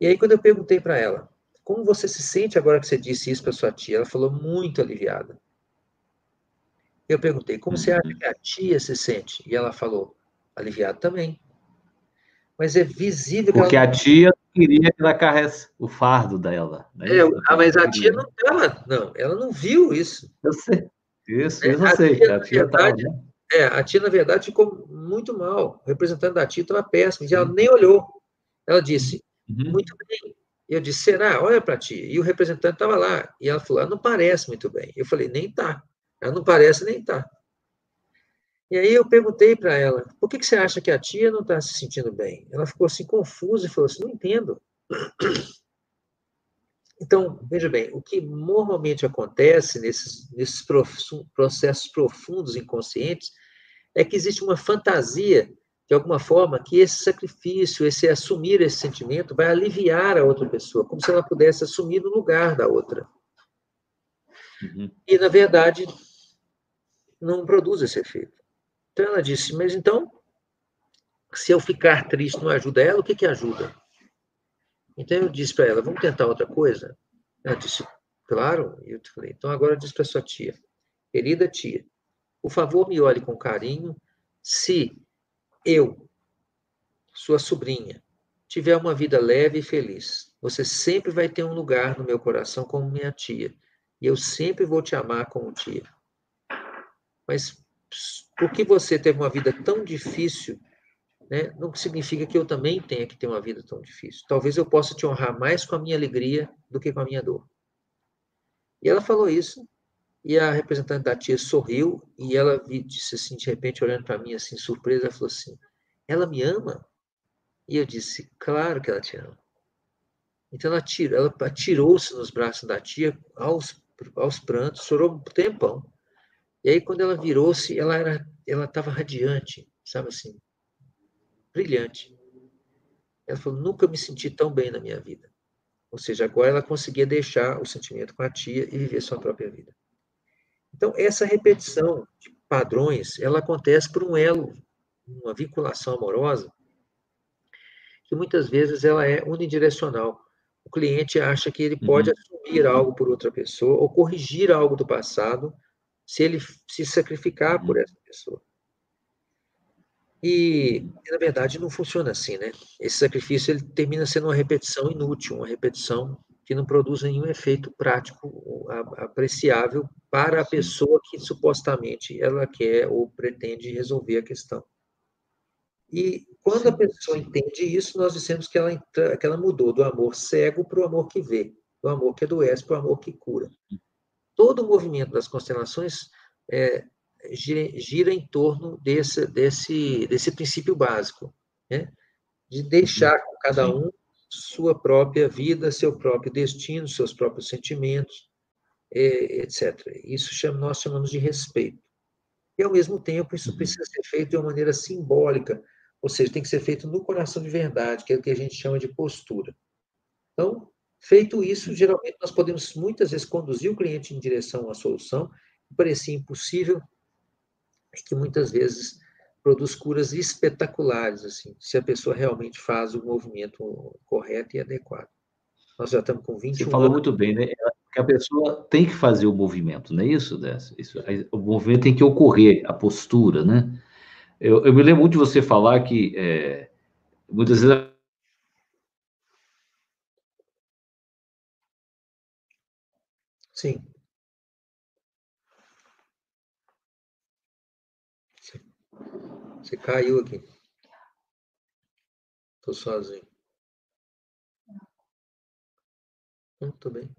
[SPEAKER 1] E aí, quando eu perguntei para ela, como você se sente agora que você disse isso para sua tia? Ela falou muito aliviada. Eu perguntei, como você acha que a tia se sente? E ela falou, aliviado também. Mas é visível.
[SPEAKER 2] Porque ela... a tia queria que ela carregasse o fardo dela.
[SPEAKER 1] Né? É, ah, mas a tia não estava, não, ela não viu isso.
[SPEAKER 2] Eu sei. Isso, é, eu sei. Tia, a tia
[SPEAKER 1] verdade, tava, né? É, a tia, na verdade, ficou muito mal. O representante da tia estava péssimo, e ela nem olhou. Ela disse, uhum. muito bem. Eu disse, será? Olha para a tia. E o representante estava lá. E ela falou, ela não parece muito bem. Eu falei, nem tá. Ela não parece, nem tá. E aí eu perguntei para ela, por que, que você acha que a tia não está se sentindo bem? Ela ficou assim confusa e falou assim, não entendo. Então, veja bem, o que normalmente acontece nesses, nesses processos profundos inconscientes é que existe uma fantasia de alguma forma, que esse sacrifício, esse assumir esse sentimento, vai aliviar a outra pessoa, como se ela pudesse assumir no lugar da outra. Uhum. E, na verdade, não produz esse efeito. Então, ela disse: Mas então, se eu ficar triste não ajuda ela, o que, que ajuda? Então, eu disse para ela: Vamos tentar outra coisa? Ela disse: Claro. E eu falei: Então, agora diz para sua tia, querida tia, por favor, me olhe com carinho se eu, sua sobrinha, tiver uma vida leve e feliz. Você sempre vai ter um lugar no meu coração como minha tia. E eu sempre vou te amar como tia. Mas porque você teve uma vida tão difícil, né, não significa que eu também tenha que ter uma vida tão difícil. Talvez eu possa te honrar mais com a minha alegria do que com a minha dor. E ela falou isso, e a representante da tia sorriu, e ela disse assim, de repente, olhando para mim, assim, surpresa, ela falou assim, ela me ama? E eu disse, claro que ela te ama. Então ela, tirou, ela atirou-se nos braços da tia aos, aos prantos, chorou um tempão. E aí, quando ela virou-se, ela estava radiante, sabe assim, brilhante. Ela falou: nunca me senti tão bem na minha vida. Ou seja, agora ela conseguia deixar o sentimento com a tia e viver sua própria vida. Então, essa repetição de padrões, ela acontece por um elo, uma vinculação amorosa, que muitas vezes ela é unidirecional. O cliente acha que ele pode uhum. assumir algo por outra pessoa ou corrigir algo do passado se ele se sacrificar por uhum. essa pessoa. E, na verdade, não funciona assim, né? Esse sacrifício ele termina sendo uma repetição inútil, uma repetição que não produz nenhum efeito prático apreciável para a pessoa que supostamente ela quer ou pretende resolver a questão. E quando a pessoa entende isso, nós dissemos que ela, que ela mudou do amor cego para o amor que vê, do amor que adoece para o amor que cura todo o movimento das constelações é, gira, gira, em torno desse, desse, desse princípio básico, né? de deixar com cada um sua própria vida, seu próprio destino, seus próprios sentimentos, etc. Isso chama, nós chamamos de respeito. E, ao mesmo tempo, isso uhum. precisa ser feito de uma maneira simbólica, ou seja, tem que ser feito no coração de verdade, que é o que a gente chama de postura. Então, Feito isso, geralmente nós podemos muitas vezes conduzir o cliente em direção à solução, que parecia impossível, que muitas vezes produz curas espetaculares, assim, se a pessoa realmente faz o movimento correto e adequado. Nós já estamos com 21
[SPEAKER 2] Você falou anos. muito bem, né? Que a pessoa tem que fazer o movimento, não é isso, Décio? Isso, o movimento tem que ocorrer, a postura, né? Eu, eu me lembro muito de você falar que é, muitas vezes
[SPEAKER 1] Sim. Você caiu aqui. Estou sozinho. Hum, tô bem.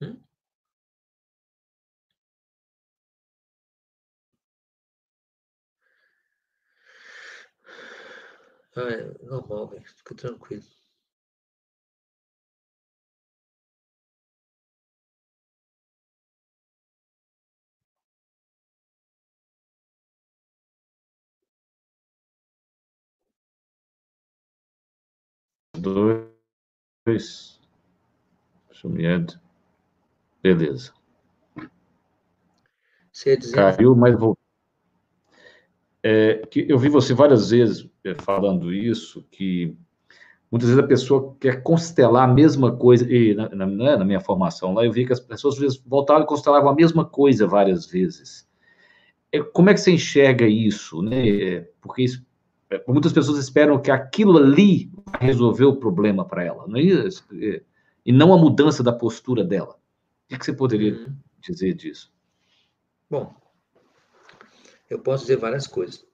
[SPEAKER 1] Hum? Ah, é normal. Fica tranquilo.
[SPEAKER 2] Dois. Sumindo. Beleza. Caiu, mas vou. É, que eu vi você várias vezes é, falando isso, que muitas vezes a pessoa quer constelar a mesma coisa, e na, na, né, na minha formação lá, eu vi que as pessoas às vezes voltavam e constelavam a mesma coisa várias vezes. É, como é que você enxerga isso? Né? É, porque isso muitas pessoas esperam que aquilo ali vai resolver o problema para ela, não é isso? E não a mudança da postura dela. O que você poderia uhum. dizer disso?
[SPEAKER 1] Bom, eu posso dizer várias coisas.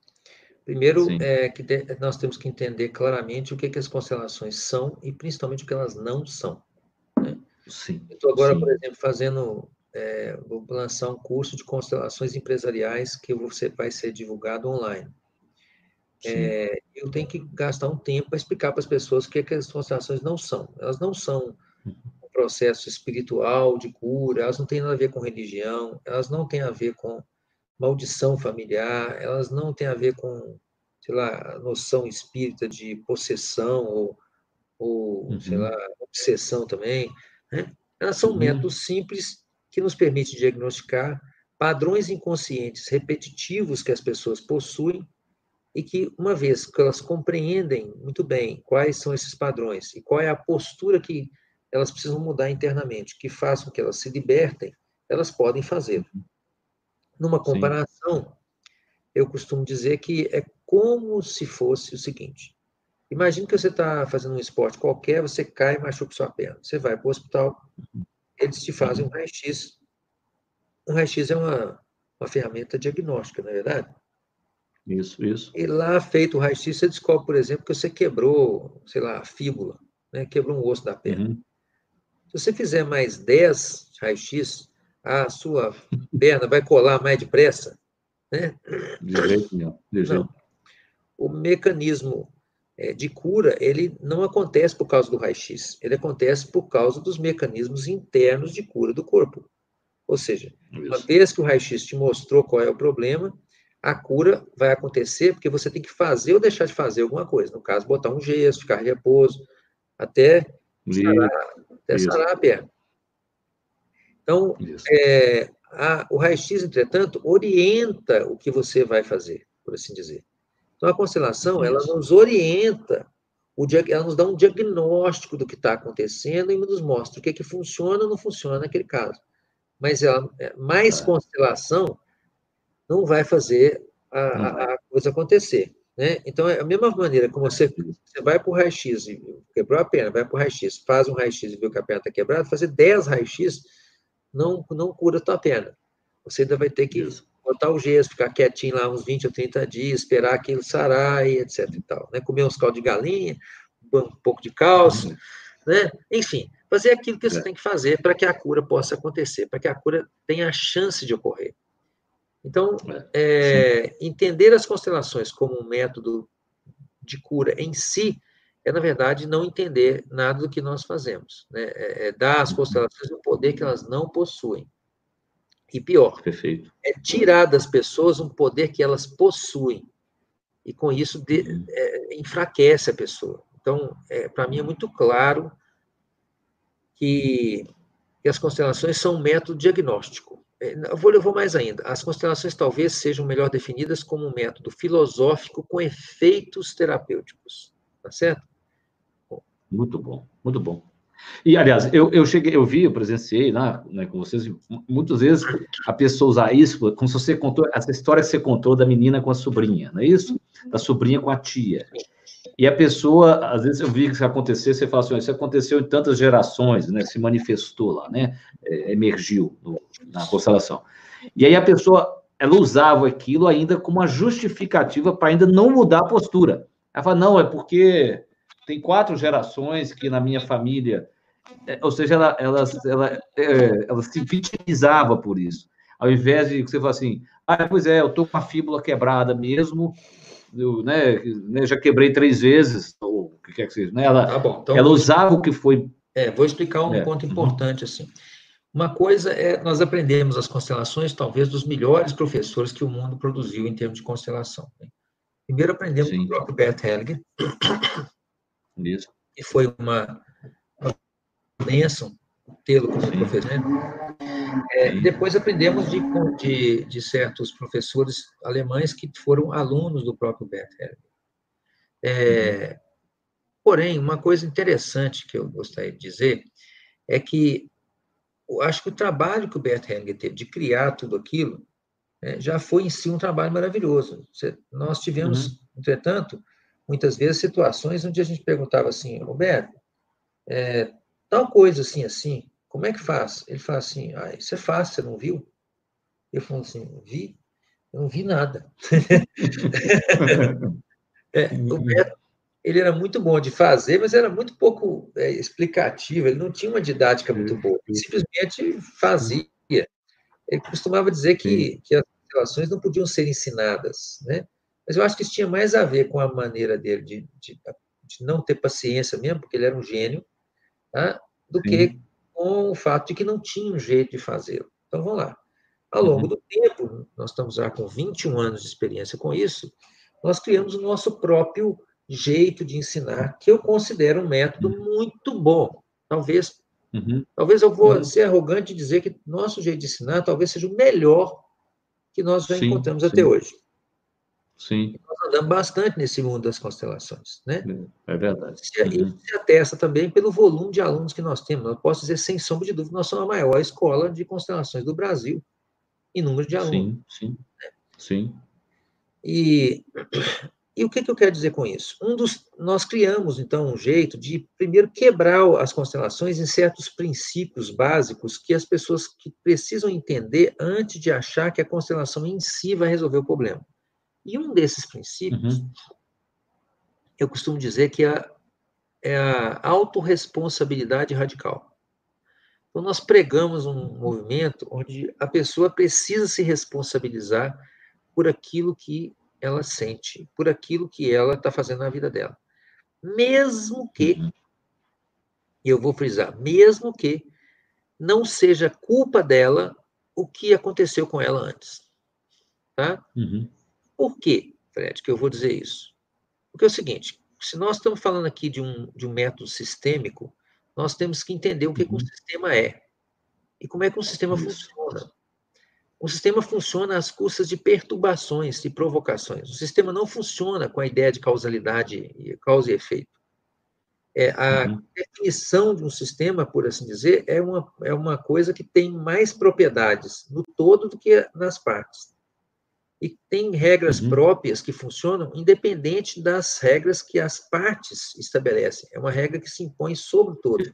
[SPEAKER 1] Primeiro, é que nós temos que entender claramente o que, que as constelações são e principalmente o que elas não são. Né? Sim. Estou agora, sim. por exemplo, fazendo, é, vou lançar um curso de constelações empresariais que você vai ser divulgado online. É, eu tenho que gastar um tempo para explicar para as pessoas o que, é que as constelações não são. Elas não são um processo espiritual de cura, elas não têm nada a ver com religião, elas não têm a ver com maldição familiar, elas não têm a ver com, sei lá, noção espírita de possessão ou, ou uhum. sei lá, obsessão também. Né? Elas são uhum. métodos simples que nos permitem diagnosticar padrões inconscientes repetitivos que as pessoas possuem e que, uma vez que elas compreendem muito bem quais são esses padrões e qual é a postura que elas precisam mudar internamente, que façam que elas se libertem, elas podem fazer. Numa comparação, Sim. eu costumo dizer que é como se fosse o seguinte: imagine que você está fazendo um esporte qualquer, você cai e machuca sua perna. Você vai para o hospital, eles te fazem um raio-x. Um raio-x é uma, uma ferramenta diagnóstica, não é verdade?
[SPEAKER 2] Isso, isso.
[SPEAKER 1] E lá, feito o raio-x, você descobre, por exemplo, que você quebrou, sei lá, a fíbula, né? quebrou um osso da perna. Uhum. Se você fizer mais 10 raio-x, a sua [laughs] perna vai colar mais depressa, né?
[SPEAKER 2] De jeito nenhum. De jeito. Não.
[SPEAKER 1] O mecanismo é, de cura, ele não acontece por causa do raio-x, ele acontece por causa dos mecanismos internos de cura do corpo. Ou seja, Isso. uma vez que o raio-x te mostrou qual é o problema, a cura vai acontecer porque você tem que fazer ou deixar de fazer alguma coisa. No caso, botar um gesso, ficar em repouso, até sarar, até sarar a perna. Então, é, a, o raio-x, entretanto, orienta o que você vai fazer, por assim dizer. Então, a constelação, ela nos orienta, o, ela nos dá um diagnóstico do que está acontecendo e nos mostra o que, é que funciona ou não funciona naquele caso. Mas ela, é, mais tá. constelação não vai fazer a, a coisa acontecer. Né? Então, é a mesma maneira como você, você vai para o raio-x e quebrou a perna, vai para o raio-x, faz um raio-x e viu que a perna está quebrada, fazer 10 raio-x não, não cura a tua perna. Você ainda vai ter que Isso. botar o gesso, ficar quietinho lá uns 20 ou 30 dias, esperar aquilo sarar e etc e tal. Né? Comer uns caldos de galinha, um pouco de cálcio, uhum. né? enfim, fazer aquilo que você é. tem que fazer para que a cura possa acontecer, para que a cura tenha a chance de ocorrer. Então, é, é entender as constelações como um método de cura em si é, na verdade, não entender nada do que nós fazemos. Né? É, é dar às uhum. constelações um poder que elas não possuem. E pior,
[SPEAKER 2] Perfeito.
[SPEAKER 1] é tirar das pessoas um poder que elas possuem. E com isso de, uhum. é, enfraquece a pessoa. Então, é, para mim é muito claro que, que as constelações são um método diagnóstico. É, eu vou, eu vou mais ainda. As constelações talvez sejam melhor definidas como um método filosófico com efeitos terapêuticos. Tá certo?
[SPEAKER 2] Muito bom, muito bom. E, aliás, eu, eu cheguei, eu vi, eu presenciei lá né, com vocês, muitas vezes a pessoa usar isso, como se você contou, essa história que você contou da menina com a sobrinha, não é isso? Da sobrinha com a tia. E a pessoa, às vezes eu vi que isso acontecer, você fala assim, isso aconteceu em tantas gerações, né? Se manifestou lá, né? É, emergiu no, na constelação. E aí a pessoa, ela usava aquilo ainda como uma justificativa para ainda não mudar a postura. Ela fala, não, é porque tem quatro gerações que na minha família, é, ou seja, ela, ela, ela, é, ela se vitimizava por isso. Ao invés de você falar assim, ah, pois é, eu tô com a fíbula quebrada mesmo, eu, né, né, já quebrei três vezes, ou o que quer que seja, né? Ela, tá bom, então, ela usava o que foi.
[SPEAKER 1] É, vou explicar um é. ponto uhum. importante assim. Uma coisa é nós aprendemos as constelações talvez dos melhores professores que o mundo produziu em termos de constelação. Né? Primeiro aprendemos Sim. com o próprio Bert Hellinger, isso. E foi uma, uma bênção tê-lo como Sim. professor. É, depois aprendemos de, de, de, certos professores alemães que foram alunos do próprio Bert Hellinger. É, porém, uma coisa interessante que eu gostaria de dizer é que eu acho que o trabalho que o Bert Hellinger teve de criar tudo aquilo é, já foi em si um trabalho maravilhoso. Nós tivemos, uhum. entretanto, muitas vezes, situações onde a gente perguntava assim, Roberto, é, tal coisa assim, assim, como é que faz? Ele fala assim, ah, isso é fácil, você não viu? Eu falo assim, vi? Eu não vi nada. [laughs] é, o Beto, ele era muito bom de fazer, mas era muito pouco é, explicativo, ele não tinha uma didática muito boa, ele simplesmente fazia. Ele costumava dizer que, que as relações não podiam ser ensinadas, né? Mas eu acho que isso tinha mais a ver com a maneira dele de, de, de não ter paciência mesmo, porque ele era um gênio, tá? do Sim. que com o fato de que não tinha um jeito de fazê-lo. Então, vamos lá. Ao longo uhum. do tempo, nós estamos já com 21 anos de experiência com isso, nós criamos o nosso próprio jeito de ensinar, que eu considero um método uhum. muito bom. Talvez, uhum. talvez eu vou uhum. ser arrogante e dizer que nosso jeito de ensinar talvez seja o melhor que nós já sim, encontramos sim. até hoje.
[SPEAKER 2] Sim.
[SPEAKER 1] Nós andamos bastante nesse mundo das constelações, né?
[SPEAKER 2] É verdade.
[SPEAKER 1] E uhum. se atesta também pelo volume de alunos que nós temos. Eu posso dizer, sem sombra de dúvida, nós somos a maior escola de constelações do Brasil em número de alunos.
[SPEAKER 2] Sim, sim, né? sim.
[SPEAKER 1] E, e o que, que eu quero dizer com isso? Um dos, nós criamos, então, um jeito de, primeiro, quebrar as constelações em certos princípios básicos que as pessoas que precisam entender antes de achar que a constelação em si vai resolver o problema. E um desses princípios, uhum. eu costumo dizer que é, é a autorresponsabilidade radical. Então, nós pregamos um movimento onde a pessoa precisa se responsabilizar por aquilo que ela sente, por aquilo que ela está fazendo na vida dela. Mesmo que, uhum. e eu vou frisar, mesmo que não seja culpa dela o que aconteceu com ela antes. Tá?
[SPEAKER 2] Uhum.
[SPEAKER 1] Por quê, Fred, que eu vou dizer isso? Porque é o seguinte, se nós estamos falando aqui de um, de um método sistêmico, nós temos que entender o que, uhum. que um sistema é e como é que um sistema funciona. O sistema funciona às custas de perturbações e provocações. O sistema não funciona com a ideia de causalidade, causa e efeito. É, a uhum. definição de um sistema, por assim dizer, é uma, é uma coisa que tem mais propriedades no todo do que nas partes e tem regras uhum. próprias que funcionam independente das regras que as partes estabelecem. É uma regra que se impõe sobre todo.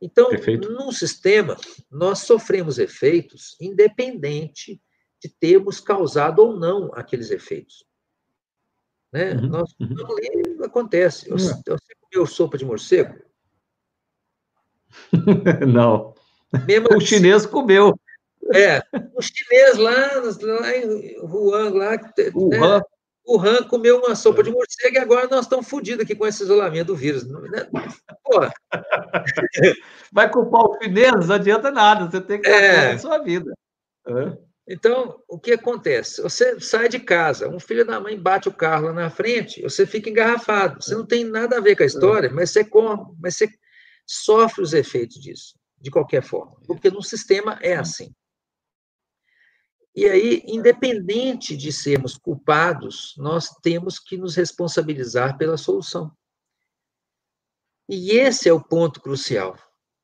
[SPEAKER 1] Então, Perfeito. num sistema, nós sofremos efeitos independente de termos causado ou não aqueles efeitos. Né? Uhum. Nós, uhum. acontece. Eu, uhum. Você comeu sopa de morcego? [laughs]
[SPEAKER 2] não. Mesmo o assim, chinês comeu.
[SPEAKER 1] É, o chinês lá, lá em Wuhan, lá, Wuhan. Né, Wuhan comeu uma sopa de morcego e agora nós estamos fodidos aqui com esse isolamento do vírus. Né? Porra. [laughs]
[SPEAKER 2] Vai culpar o chinês, não adianta nada, você tem que é. a sua vida.
[SPEAKER 1] É. Então, o que acontece? Você sai de casa, um filho da mãe bate o carro lá na frente, você fica engarrafado. Você não tem nada a ver com a história, mas você come, mas você sofre os efeitos disso, de qualquer forma, porque no sistema é assim. E aí, independente de sermos culpados, nós temos que nos responsabilizar pela solução. E esse é o ponto crucial,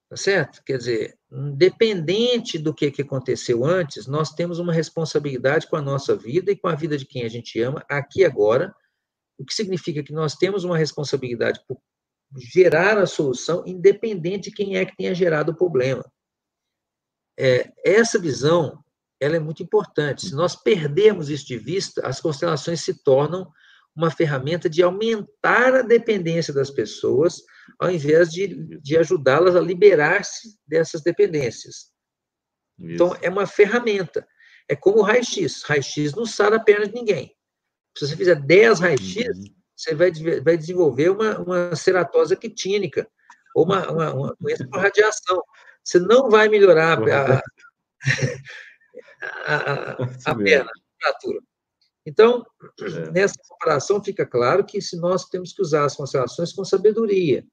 [SPEAKER 1] tá certo? Quer dizer, independente do que, que aconteceu antes, nós temos uma responsabilidade com a nossa vida e com a vida de quem a gente ama aqui agora, o que significa que nós temos uma responsabilidade por gerar a solução, independente de quem é que tenha gerado o problema. É, essa visão ela é muito importante. Se nós perdermos isso de vista, as constelações se tornam uma ferramenta de aumentar a dependência das pessoas, ao invés de, de ajudá-las a liberar-se dessas dependências. Isso. Então, é uma ferramenta. É como o raio-x. Raio-x não sara a perna de ninguém. Se você fizer 10 raio-x, uhum. você vai, vai desenvolver uma, uma ceratose quitínica, ou uma, uma, uma doença por radiação. Você não vai melhorar a, [laughs] a, a [laughs] perna, a fratura. Então, é. [clears throat] nessa comparação fica claro que se nós temos que usar as constelações com sabedoria,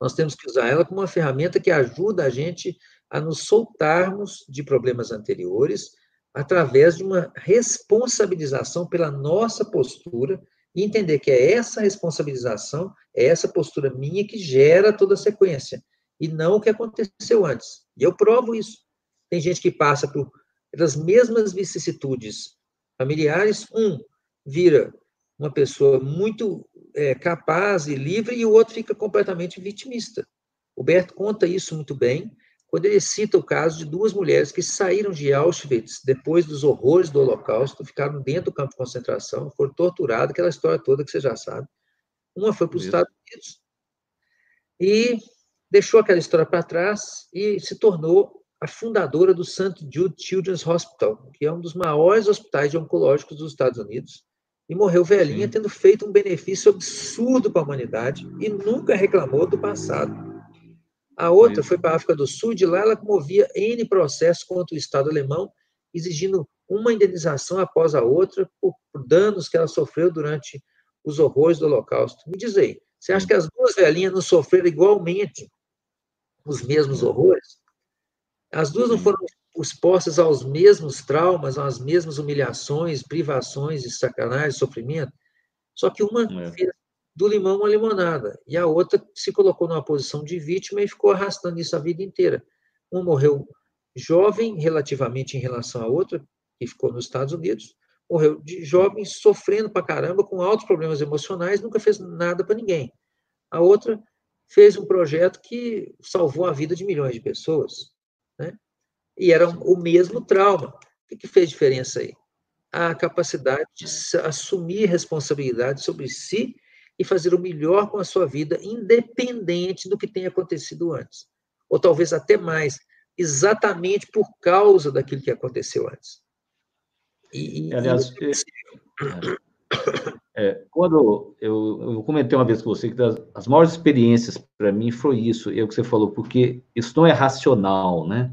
[SPEAKER 1] nós temos que usar ela como uma ferramenta que ajuda a gente a nos soltarmos de problemas anteriores através de uma responsabilização pela nossa postura e entender que é essa responsabilização, é essa postura minha que gera toda a sequência e não o que aconteceu antes. E eu provo isso. Tem gente que passa por pelas mesmas vicissitudes familiares, um vira uma pessoa muito é, capaz e livre, e o outro fica completamente vitimista. O Berto conta isso muito bem, quando ele cita o caso de duas mulheres que saíram de Auschwitz depois dos horrores do Holocausto, ficaram dentro do campo de concentração, foram torturadas, aquela história toda que você já sabe. Uma foi para os Estados Unidos e deixou aquela história para trás e se tornou a fundadora do St. Jude Children's Hospital, que é um dos maiores hospitais oncológicos dos Estados Unidos, e morreu velhinha, Sim. tendo feito um benefício absurdo para a humanidade e nunca reclamou do passado. A outra foi para a África do Sul, de lá ela movia N processos contra o Estado alemão, exigindo uma indenização após a outra por, por danos que ela sofreu durante os horrores do Holocausto. Me diz aí, você acha que as duas velhinhas não sofreram igualmente os mesmos horrores? As duas não foram expostas aos mesmos traumas, às mesmas humilhações, privações e sacanagem, sofrimento? Só que uma é. fez do limão uma limonada, e a outra se colocou numa posição de vítima e ficou arrastando isso a vida inteira. Uma morreu jovem, relativamente em relação à outra, que ficou nos Estados Unidos, morreu de jovem, sofrendo pra caramba, com altos problemas emocionais, nunca fez nada para ninguém. A outra fez um projeto que salvou a vida de milhões de pessoas? E era o mesmo trauma. O que, fez diferença aí? A capacidade de assumir responsabilidade sobre si e fazer o melhor com a sua vida, independente do que tenha acontecido antes. Ou talvez até mais, exatamente por causa daquilo que aconteceu antes.
[SPEAKER 2] E, e Aliás, é, é, quando eu, eu, comentei uma vez com você que das, as maiores experiências para mim foi isso, é o que você falou, porque isso não é racional, né?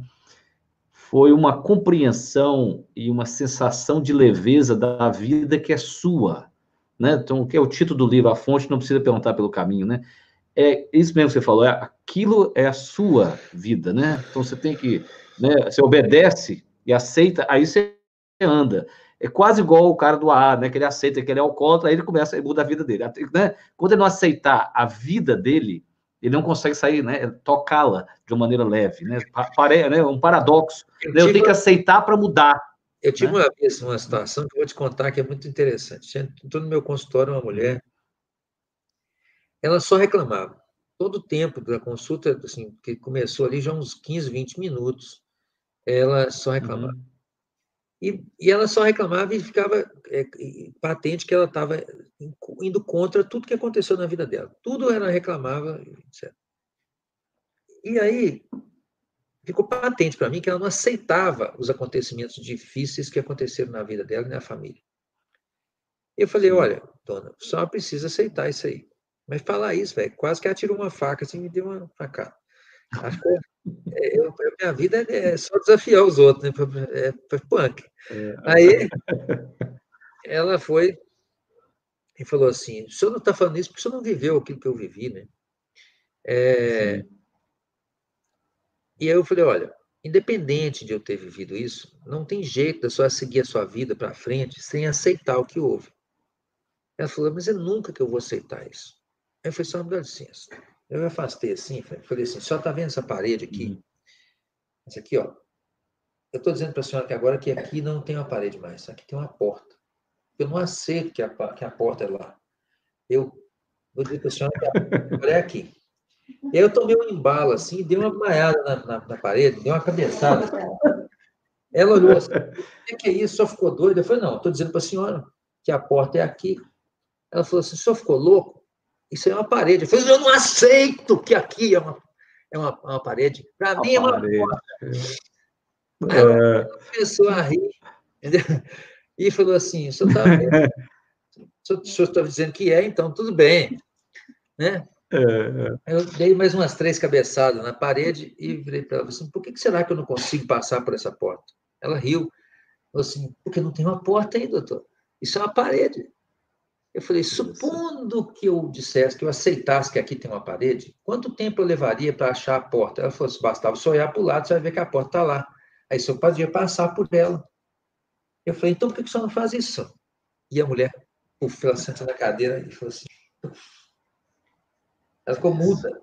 [SPEAKER 2] Foi uma compreensão e uma sensação de leveza da vida que é sua né? Então, o que é o título do livro, A Fonte Não Precisa Perguntar pelo Caminho, né? É isso mesmo que você falou, é, aquilo é a sua vida, né? Então, você tem que, né, você obedece e aceita, aí você anda. É quase igual o cara do AA, né? Que ele aceita que ele é alcoólatra, aí ele começa, ele muda a vida dele. Né? Quando ele não aceitar a vida dele, ele não consegue sair, né? Tocá-la de uma maneira leve, né? Pare, né? Um paradoxo. Eu, né? eu tenho que aceitar para mudar.
[SPEAKER 1] Eu tive né? uma vez uma situação que eu vou te contar que é muito interessante. Estou no meu consultório, uma mulher, ela só reclamava. Todo o tempo da consulta, assim, que começou ali já uns 15, 20 minutos, ela só reclamava. Uhum. E, e ela só reclamava e ficava é, patente que ela estava indo contra tudo que aconteceu na vida dela. Tudo ela reclamava, etc. E aí, ficou patente para mim que ela não aceitava os acontecimentos difíceis que aconteceram na vida dela e na família. Eu falei, olha, dona, só precisa aceitar isso aí. Mas falar isso, velho, quase que ela tirou uma faca assim me deu uma facada. Que é, eu, minha vida é só desafiar os outros, né? É, foi punk. É. Aí [laughs] ela foi e falou assim: o senhor não está falando isso porque o senhor não viveu aquilo que eu vivi, né? É, e aí eu falei, olha, independente de eu ter vivido isso, não tem jeito de só seguir a sua vida para frente sem aceitar o que houve. Ela falou, mas é nunca que eu vou aceitar isso. Aí eu falei, só me dá licença. Eu me afastei assim, falei assim, só está vendo essa parede aqui? Uhum. Essa aqui, ó. Eu estou dizendo para a senhora que agora que aqui não tem uma parede mais, aqui tem uma porta. Eu não aceito que a, que a porta é lá. Eu vou dizer para a senhora que a porta é aqui. Eu tomei um embalo assim, dei uma maiada na, na, na parede, dei uma cabeçada. Ela olhou assim: o que, que é isso? Só ficou doida? Eu falei: não, estou dizendo para a senhora que a porta é aqui. Ela falou assim: só ficou louco? Isso é uma parede. Eu falei: eu não aceito que aqui é uma, é uma, uma parede. Para mim é uma parede. porta. É. Ela começou a rir. Entendeu? E falou assim: o senhor está [laughs] tá dizendo que é, então tudo bem. Né? É, é. Eu dei mais umas três cabeçadas na parede e virei para ela assim: por que será que eu não consigo passar por essa porta? Ela riu. Falou assim: porque não tem uma porta aí, doutor. Isso é uma parede. Eu falei: supondo que eu dissesse, que eu aceitasse que aqui tem uma parede, quanto tempo eu levaria para achar a porta? Ela falou: se bastava só olhar para o lado, você vai ver que a porta está lá. Aí só podia passar por ela. Eu falei: então por que o senhor não faz isso? E a mulher, uf, ela senta na cadeira e falou assim: ela ficou muda.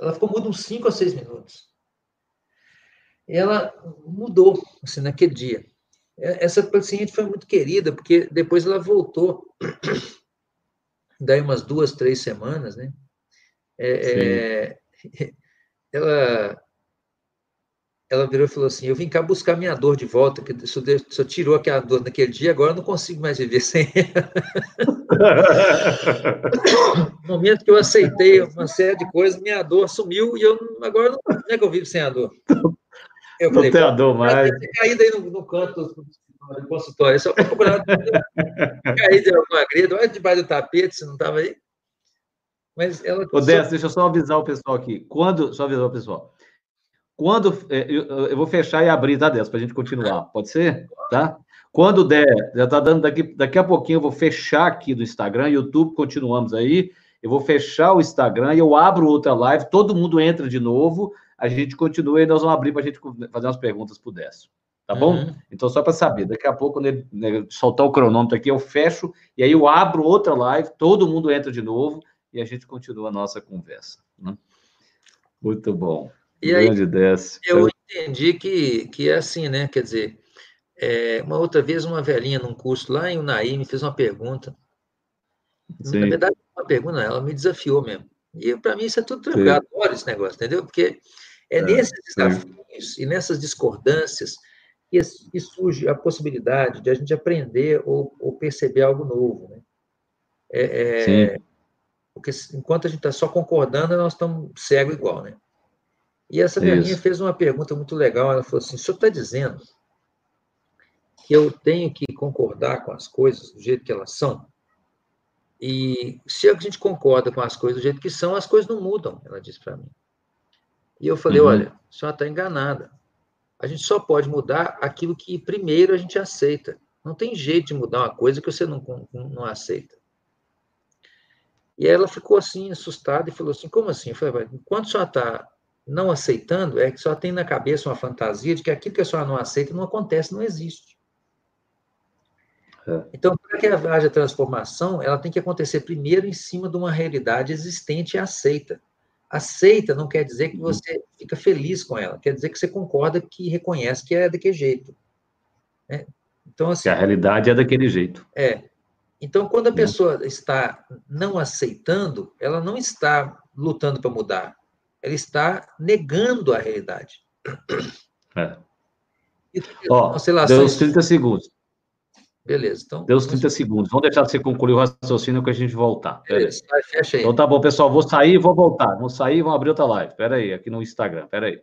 [SPEAKER 1] Ela ficou muda uns 5 a 6 minutos. E ela mudou, assim, naquele dia. Essa paciente foi muito querida, porque depois ela voltou, daí umas duas, três semanas, né? É, é, ela ela virou e falou assim: Eu vim cá buscar minha dor de volta, que só, só tirou aquela dor naquele dia, agora eu não consigo mais viver sem ela. no momento que eu aceitei uma série de coisas, minha dor sumiu e eu agora não, não é que eu vivo sem a dor.
[SPEAKER 2] Eu falei, não tem dor mais.
[SPEAKER 1] caído aí no, no canto do consultório, só para procurar cair de alguma greda, olha debaixo do tapete, se não estava aí.
[SPEAKER 2] Mas ela. Ô, Décio, deixa eu só avisar o pessoal aqui. Quando. Só avisar o pessoal. Quando. É, eu, eu vou fechar e abrir, tá, Décio, para a gente continuar. Pode ser? Tá? Quando der, já está dando daqui, daqui a pouquinho, eu vou fechar aqui do Instagram, YouTube, continuamos aí. Eu vou fechar o Instagram e eu abro outra live, todo mundo entra de novo, a gente continua e nós vamos abrir para a gente fazer umas perguntas para o Décio. Tá bom? Uhum. Então, só para saber, daqui a pouco, quando ele né, soltar o cronômetro aqui, eu fecho e aí eu abro outra live, todo mundo entra de novo e a gente continua a nossa conversa. Né? Muito bom.
[SPEAKER 1] E Grande aí, Décio. Eu entendi que, que é assim, né? Quer dizer, é, uma outra vez, uma velhinha num curso lá em Unai me fez uma pergunta. Sim. Na verdade, uma pergunta, ela me desafiou mesmo. E para mim isso é tudo tranquilo, adoro esse negócio, entendeu? Porque é, é nesses desafios sim. e nessas discordâncias que, que, surge a possibilidade de a gente aprender ou, ou perceber algo novo, né? É, é, porque enquanto a gente está só concordando, nós estamos cegos igual, né? E essa velhinha fez uma pergunta muito legal. Ela falou assim: o senhor está dizendo que eu tenho que concordar com as coisas do jeito que elas são. E se a gente concorda com as coisas do jeito que são, as coisas não mudam, ela disse para mim. E eu falei: uhum. olha, a senhora está enganada. A gente só pode mudar aquilo que primeiro a gente aceita. Não tem jeito de mudar uma coisa que você não, não aceita. E ela ficou assim, assustada, e falou assim: como assim? Eu falei: enquanto a senhora está não aceitando, é que só tem na cabeça uma fantasia de que aquilo que a senhora não aceita não acontece, não existe. É. Então, para que haja transformação, ela tem que acontecer primeiro em cima de uma realidade existente e aceita. Aceita não quer dizer que uhum. você fica feliz com ela, quer dizer que você concorda, que reconhece que é daquele jeito.
[SPEAKER 2] Né? Então, assim, que a realidade é daquele jeito.
[SPEAKER 1] É. Então, quando a pessoa está não aceitando, ela não está lutando para mudar, ela está negando a realidade.
[SPEAKER 2] É. Ó, deu uns 30 segundos.
[SPEAKER 1] Beleza, então.
[SPEAKER 2] Deu uns 30 segundos. Vamos deixar você concluir o raciocínio que a gente voltar. Beleza, vai, fecha aí. Então tá bom, pessoal. Vou sair e vou voltar. Vou sair e vou abrir outra live. Espera aí, aqui no Instagram. Espera aí.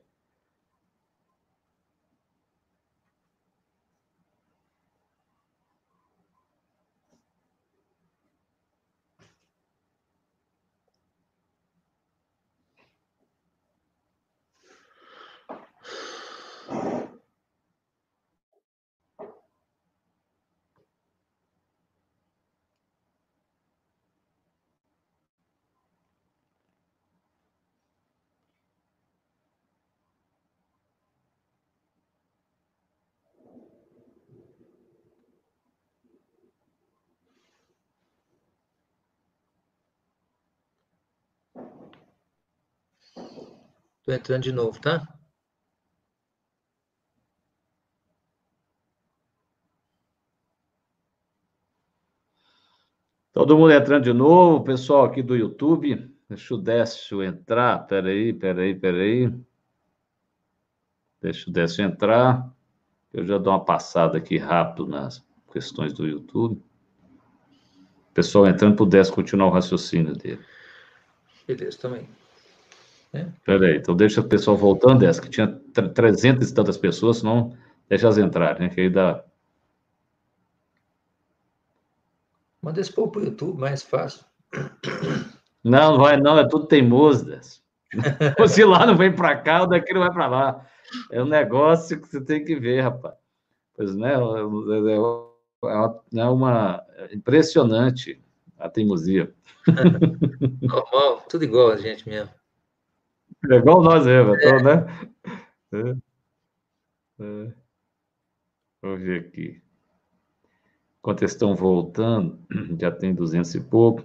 [SPEAKER 1] Estou entrando de novo, tá?
[SPEAKER 2] Todo mundo entrando de novo, pessoal aqui do YouTube. Deixa o Décio entrar. Peraí, peraí, peraí. Deixa o Décio entrar. Eu já dou uma passada aqui rápido nas questões do YouTube. Pessoal entrando Décio continuar o raciocínio dele.
[SPEAKER 1] Beleza, também.
[SPEAKER 2] É. Peraí, então deixa o pessoal voltando essa, que tinha 300 e tantas pessoas, senão deixa elas entrarem, né? Que aí dá.
[SPEAKER 1] Manda esse povo para o YouTube, mais fácil.
[SPEAKER 2] Não, não vai, não, é tudo teimoso dessa. [laughs] Se lá não vem para cá, o daqui não vai para lá. É um negócio que você tem que ver, rapaz. Pois né, é, é, é, é uma impressionante a teimosia. [laughs]
[SPEAKER 1] Normal, tudo igual a gente mesmo.
[SPEAKER 2] É igual nós mesmo, é. então, né? É. É. Vamos ver aqui. Enquanto estão voltando, [clears throat] já tem 200 e pouco.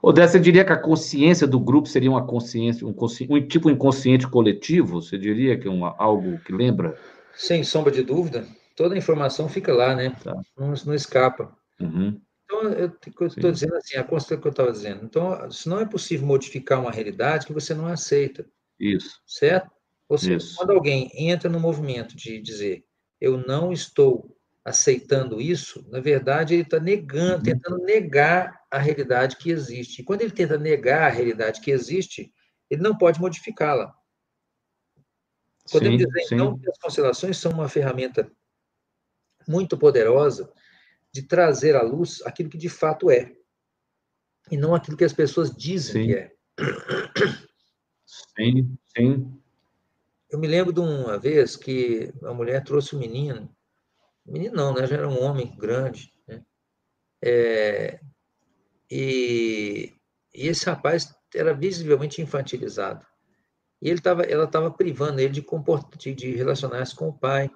[SPEAKER 2] Ou dessa, você diria que a consciência do grupo seria uma consciência, um, um tipo inconsciente coletivo? Você diria que é uma, algo que lembra?
[SPEAKER 1] Sem sombra de dúvida. Toda a informação fica lá, né? Tá. Não, não escapa. Uhum. Então, eu estou dizendo assim, a constatação que eu estava dizendo. Então, se não é possível modificar uma realidade que você não aceita.
[SPEAKER 2] Isso.
[SPEAKER 1] Certo? Ou seja, Isso. quando alguém entra no movimento de dizer eu não estou aceitando isso, na verdade, ele está negando, uhum. tentando negar a realidade que existe. E quando ele tenta negar a realidade que existe, ele não pode modificá-la. Podemos sim, dizer, sim. então, que as constelações são uma ferramenta muito poderosa de trazer à luz aquilo que de fato é. e não aquilo que as pessoas dizem sim. que é.
[SPEAKER 2] Sim, sim.
[SPEAKER 1] Eu me lembro de uma vez que a mulher trouxe um menino, menino não, né? Já era um homem grande, né? É, e, e esse rapaz era visivelmente infantilizado. E ele tava, ela estava privando ele de, de, de relacionar-se com o pai,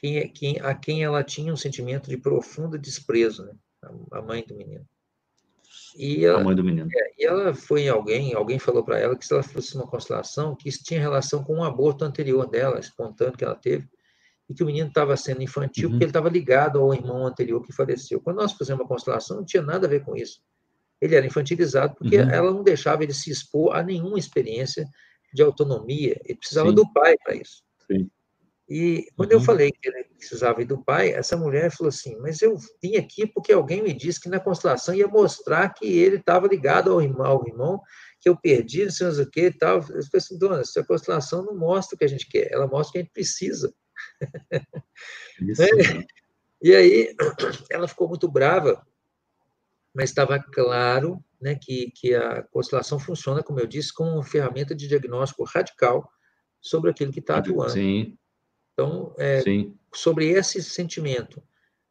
[SPEAKER 1] quem, quem, a quem ela tinha um sentimento de profundo desprezo, né? a mãe do menino.
[SPEAKER 2] E ela, a mãe do menino.
[SPEAKER 1] É, e ela foi alguém, alguém falou para ela que se ela fosse uma constelação, que isso tinha relação com um aborto anterior dela, espontâneo que ela teve, e que o menino estava sendo infantil uhum. porque ele estava ligado ao irmão anterior que faleceu. Quando nós fizemos uma constelação, não tinha nada a ver com isso. Ele era infantilizado porque uhum. ela não deixava ele se expor a nenhuma experiência de autonomia. Ele precisava Sim. do pai para isso. Sim. E quando uhum. eu falei que ele precisava ir do pai, essa mulher falou assim: Mas eu vim aqui porque alguém me disse que na constelação ia mostrar que ele estava ligado ao irmão, ao irmão, que eu perdi, não sei o que e tal. Eu falei assim: Dona, essa constelação não mostra o que a gente quer, ela mostra o que a gente precisa. Isso, né? E aí [clears throat] ela ficou muito brava, mas estava claro né, que, que a constelação funciona, como eu disse, como uma ferramenta de diagnóstico radical sobre aquilo que está atuando.
[SPEAKER 2] Sim.
[SPEAKER 1] Então, é, sobre esse sentimento,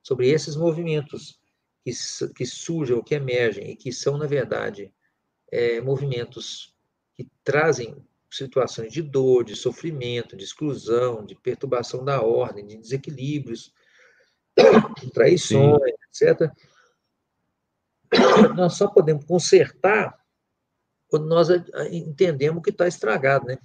[SPEAKER 1] sobre esses movimentos que, que surgem ou que emergem e que são, na verdade, é, movimentos que trazem situações de dor, de sofrimento, de exclusão, de perturbação da ordem, de desequilíbrios, de traições, Sim. etc. Nós só podemos consertar quando nós entendemos que está estragado, né?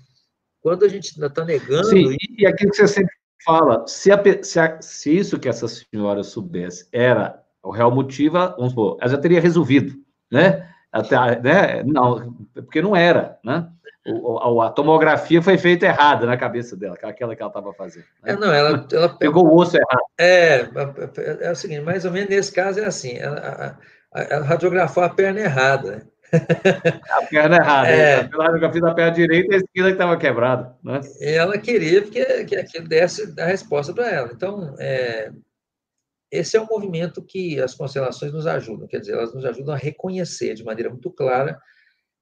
[SPEAKER 1] Quando a gente ainda está negando.
[SPEAKER 2] Sim, e aquilo que você sempre fala, se, a, se, a, se isso que essa senhora soubesse era o real motivo, vamos supor, ela já teria resolvido, né? Até, né? Não, porque não era, né? O, a, a, tomografia foi feita errada na cabeça dela, aquela que ela estava fazendo.
[SPEAKER 1] Né? É, não, ela, ela
[SPEAKER 2] pegou o osso errado.
[SPEAKER 1] É, é, é, o seguinte, mais ou menos nesse caso é assim, ela, ela radiografou a perna errada.
[SPEAKER 2] A perna errada. É. A radiografia da perna direita e a esquerda que estava quebrada. Né?
[SPEAKER 1] Ela queria que, que aquilo desse a resposta para ela. Então, é, esse é um movimento que as constelações nos ajudam, quer dizer, elas nos ajudam a reconhecer de maneira muito clara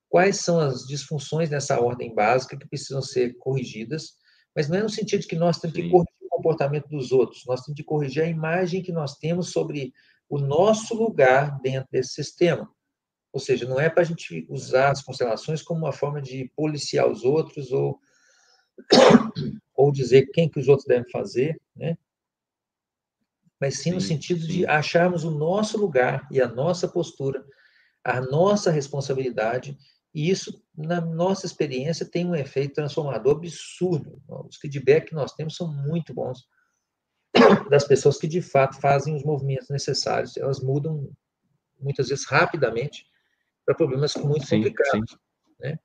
[SPEAKER 1] quais são as disfunções nessa ordem básica que precisam ser corrigidas, mas não é no sentido de que nós temos Sim. que corrigir o comportamento dos outros, nós temos que corrigir a imagem que nós temos sobre o nosso lugar dentro desse sistema. Ou seja, não é para a gente usar as constelações como uma forma de policiar os outros ou, [coughs] ou dizer quem que os outros devem fazer, né? Mas sim, sim no sentido sim. de acharmos o nosso lugar e a nossa postura, a nossa responsabilidade, e isso, na nossa experiência, tem um efeito transformador absurdo. Os feedbacks que nós temos são muito bons [coughs] das pessoas que, de fato, fazem os movimentos necessários. Elas mudam, muitas vezes, rapidamente, para problemas muito sim, complicados. Sim. Né?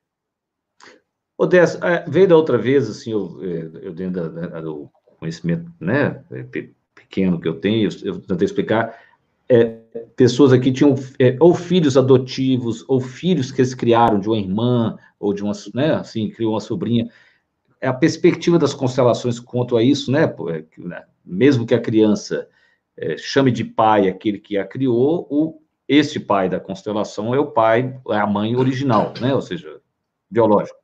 [SPEAKER 2] Odessa, é, veio da outra vez, assim, eu, é, eu dentro da, da, do conhecimento né, pequeno que eu tenho, eu, eu tentei explicar, é, pessoas aqui tinham é, ou filhos adotivos, ou filhos que eles criaram de uma irmã, ou de uma, né, assim, criou uma sobrinha. É a perspectiva das constelações quanto a isso, né, né mesmo que a criança é, chame de pai aquele que a criou, o este pai da constelação é o pai, é a mãe original, né? Ou seja, biológico.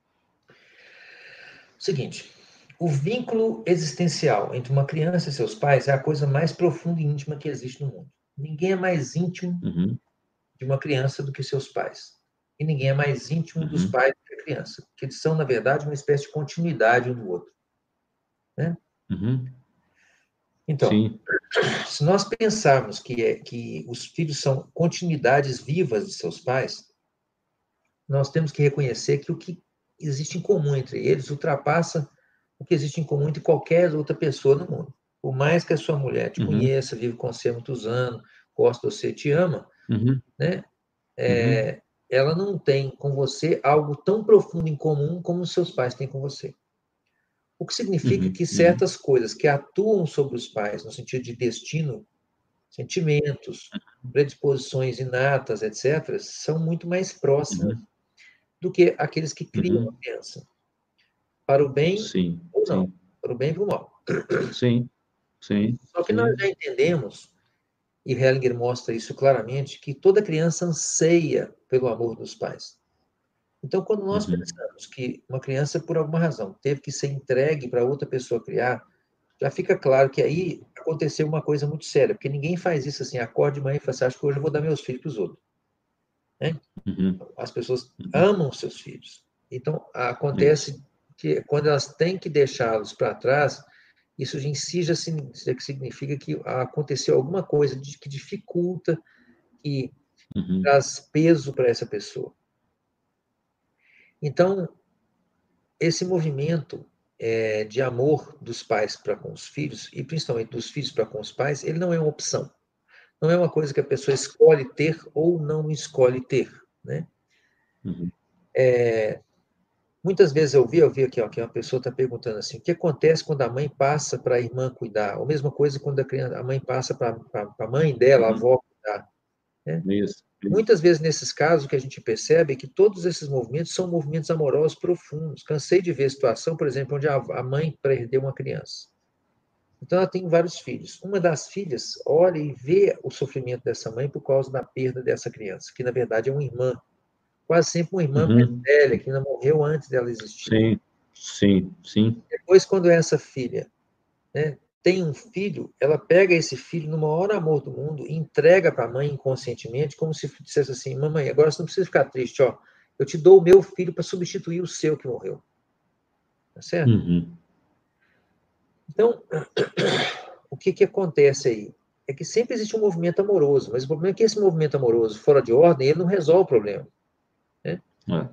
[SPEAKER 1] Seguinte, o vínculo existencial entre uma criança e seus pais é a coisa mais profunda e íntima que existe no mundo. Ninguém é mais íntimo uhum. de uma criança do que seus pais. E ninguém é mais íntimo uhum. dos pais do que a criança. Porque eles são, na verdade, uma espécie de continuidade um do outro. Né? Uhum. Então, Sim. se nós pensarmos que, é, que os filhos são continuidades vivas de seus pais, nós temos que reconhecer que o que existe em comum entre eles ultrapassa o que existe em comum entre qualquer outra pessoa no mundo. Por mais que a sua mulher te uhum. conheça, vive com você há muitos anos, gosta de você, te ama, uhum. né? É, uhum. Ela não tem com você algo tão profundo em comum como os seus pais têm com você. O que significa uhum, que uhum. certas uhum. coisas que atuam sobre os pais, no sentido de destino, sentimentos, uhum. predisposições inatas, etc., são muito mais próximas uhum. do que aqueles que criam uhum. a criança. Para o bem sim, ou não. Sim. Para o bem e para o mal.
[SPEAKER 2] Sim, sim.
[SPEAKER 1] Só que
[SPEAKER 2] sim.
[SPEAKER 1] nós já entendemos e Hellinger mostra isso claramente, que toda criança anseia pelo amor dos pais. Então, quando nós uhum. pensamos que uma criança, por alguma razão, teve que ser entregue para outra pessoa criar, já fica claro que aí aconteceu uma coisa muito séria, porque ninguém faz isso assim, acorde de manhã e fala assim, acho que hoje eu vou dar meus filhos para os outros. Né? Uhum. As pessoas uhum. amam seus filhos. Então, acontece que quando elas têm que deixá-los para trás, isso em si já significa que aconteceu alguma coisa que dificulta, que uhum. traz peso para essa pessoa. Então, esse movimento é, de amor dos pais para com os filhos, e principalmente dos filhos para com os pais, ele não é uma opção. Não é uma coisa que a pessoa escolhe ter ou não escolhe ter. Né? Uhum. É, muitas vezes eu vi, eu vi aqui, ó, que uma pessoa está perguntando assim, o que acontece quando a mãe passa para a irmã cuidar? Ou a mesma coisa quando a, criança, a mãe passa para a mãe dela, a uhum. avó cuidar. Né? Isso. Muitas vezes, nesses casos, o que a gente percebe é que todos esses movimentos são movimentos amorosos profundos. Cansei de ver situação, por exemplo, onde a mãe perdeu uma criança. Então, ela tem vários filhos. Uma das filhas olha e vê o sofrimento dessa mãe por causa da perda dessa criança, que na verdade é uma irmã. Quase sempre uma irmã uhum. velha, que ainda morreu antes dela existir.
[SPEAKER 2] Sim, sim, sim.
[SPEAKER 1] Depois, quando essa filha né, tem um filho, ela pega esse filho no maior amor do mundo e entrega para a mãe inconscientemente, como se dissesse assim: Mamãe, agora você não precisa ficar triste, ó. Eu te dou o meu filho para substituir o seu que morreu. Tá certo? Uhum. Então, [clears throat] o que, que acontece aí? É que sempre existe um movimento amoroso, mas o problema é que esse movimento amoroso fora de ordem, ele não resolve o problema. Né? É.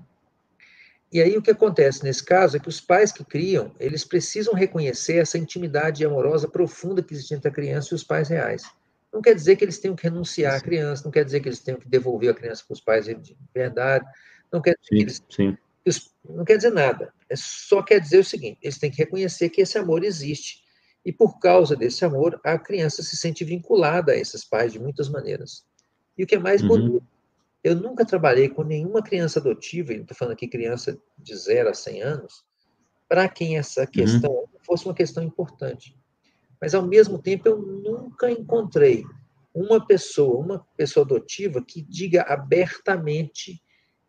[SPEAKER 1] E aí o que acontece nesse caso é que os pais que criam, eles precisam reconhecer essa intimidade amorosa profunda que existe entre a criança e os pais reais. Não quer dizer que eles tenham que renunciar à criança, não quer dizer que eles tenham que devolver a criança para os pais de verdade, não quer dizer sim, que eles, sim. Não quer dizer nada. É só quer dizer o seguinte: eles têm que reconhecer que esse amor existe. E por causa desse amor, a criança se sente vinculada a esses pais de muitas maneiras. E o que é mais uhum. bonito eu nunca trabalhei com nenhuma criança adotiva, estou falando aqui criança de 0 a 100 anos, para quem essa uhum. questão uhum. fosse uma questão importante. Mas, ao mesmo tempo, eu nunca encontrei uma pessoa, uma pessoa adotiva, que diga abertamente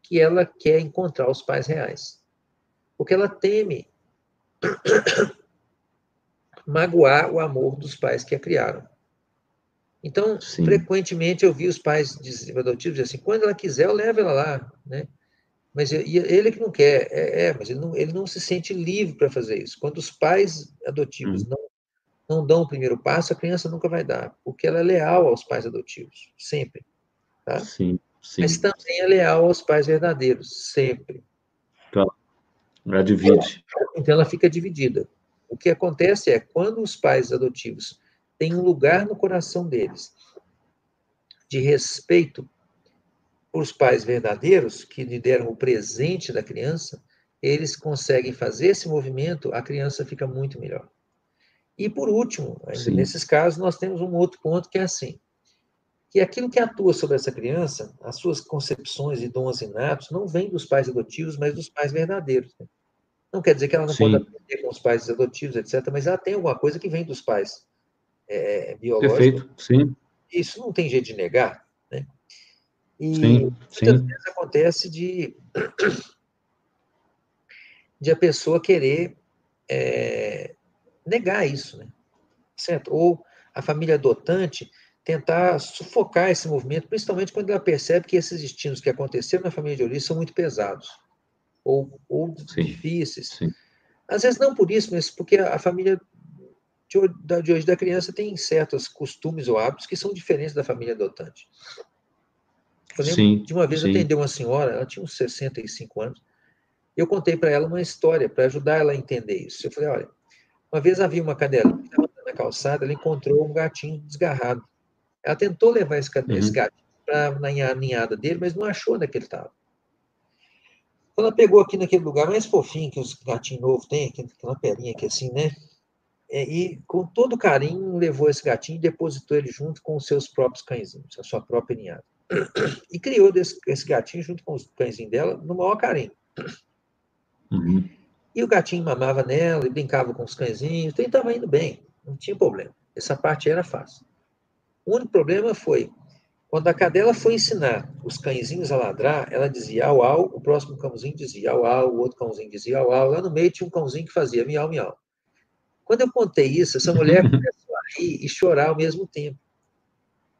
[SPEAKER 1] que ela quer encontrar os pais reais. Porque ela teme [coughs] magoar o amor dos pais que a criaram. Então, Sim. frequentemente eu vi os pais adotivos dizer assim, quando ela quiser, eu levo ela lá, né? Mas ele que não quer, é, é mas ele não, ele não se sente livre para fazer isso. Quando os pais adotivos hum. não, não dão o primeiro passo, a criança nunca vai dar, porque ela é leal aos pais adotivos, sempre. Tá?
[SPEAKER 2] Sim, sim.
[SPEAKER 1] Mas também é leal aos pais verdadeiros, sempre.
[SPEAKER 2] Claro. Ela divide.
[SPEAKER 1] Então ela fica dividida. O que acontece é, quando os pais adotivos tem um lugar no coração deles de respeito os pais verdadeiros que lhe deram o presente da criança, eles conseguem fazer esse movimento, a criança fica muito melhor. E por último, nesses casos, nós temos um outro ponto que é assim, que aquilo que atua sobre essa criança, as suas concepções e dons inatos, não vem dos pais adotivos, mas dos pais verdadeiros. Né? Não quer dizer que ela não Sim. pode aprender com os pais adotivos, etc., mas ela tem alguma coisa que vem dos pais é, biológico.
[SPEAKER 2] Perfeito, sim.
[SPEAKER 1] Isso não tem jeito de negar, né? E
[SPEAKER 2] sim,
[SPEAKER 1] muitas sim. vezes acontece de, de a pessoa querer é, negar isso, né? Certo? Ou a família adotante tentar sufocar esse movimento, principalmente quando ela percebe que esses destinos que aconteceram na família de origem são muito pesados ou, ou sim, difíceis. Sim. Às vezes não por isso, mas porque a família de, hoje da criança tem certos costumes ou hábitos que são diferentes da família adotante. Eu lembro sim, de uma vez sim. eu atendi uma senhora, ela tinha uns 65 anos, eu contei para ela uma história para ajudar ela a entender isso. Eu falei, olha, uma vez havia uma cadela que estava na calçada, ela encontrou um gatinho desgarrado. Ela tentou levar esse, uhum. esse gatinho para na ninhada dele, mas não achou onde é ele estava. Ela pegou aqui naquele lugar mais fofinho que os gatinhos novos têm, aquela pelinha aqui assim, né? É, e com todo carinho levou esse gatinho e depositou ele junto com os seus próprios cãezinhos, a sua própria ninhada. E criou desse, esse gatinho junto com os cãezinhos dela no maior carinho. Uhum. E o gatinho mamava nela e brincava com os cãezinhos, então estava indo bem, não tinha problema. Essa parte era fácil. O único problema foi, quando a cadela foi ensinar os cãezinhos a ladrar, ela dizia au, au, o próximo cãozinho dizia au, au, o outro cãozinho dizia au, au, lá no meio tinha um cãozinho que fazia miau, miau. Quando eu contei isso, essa mulher [laughs] começou a rir e chorar ao mesmo tempo.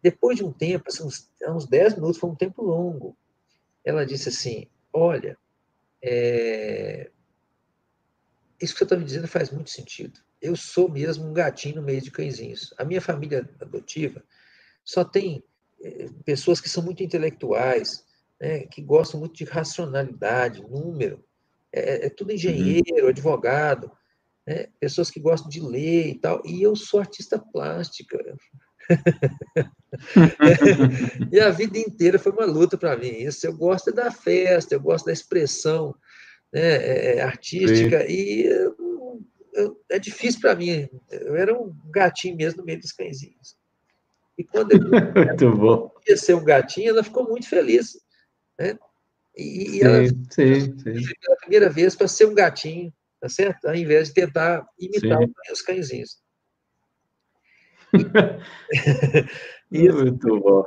[SPEAKER 1] Depois de um tempo, assim, uns, uns 10 minutos, foi um tempo longo, ela disse assim, olha, é... isso que você está me dizendo faz muito sentido. Eu sou mesmo um gatinho no meio de cãezinhos. A minha família adotiva só tem é, pessoas que são muito intelectuais, né, que gostam muito de racionalidade, número. É, é tudo uhum. engenheiro, uhum. advogado, né, pessoas que gostam de ler e tal. E eu sou artista plástica. [laughs] e a vida inteira foi uma luta para mim. Isso eu gosto da festa, eu gosto da expressão né, é, é artística Sim. e eu, eu, é difícil para mim. Eu era um gatinho mesmo no meio dos cãezinhos. E quando eu [laughs] ia ser um gatinho, ela ficou muito feliz. Né? E, e ela sim, sim, pela primeira vez para ser um gatinho, tá certo? Ao invés de tentar imitar sim. os cãezinhos.
[SPEAKER 2] Isso [laughs] muito bom.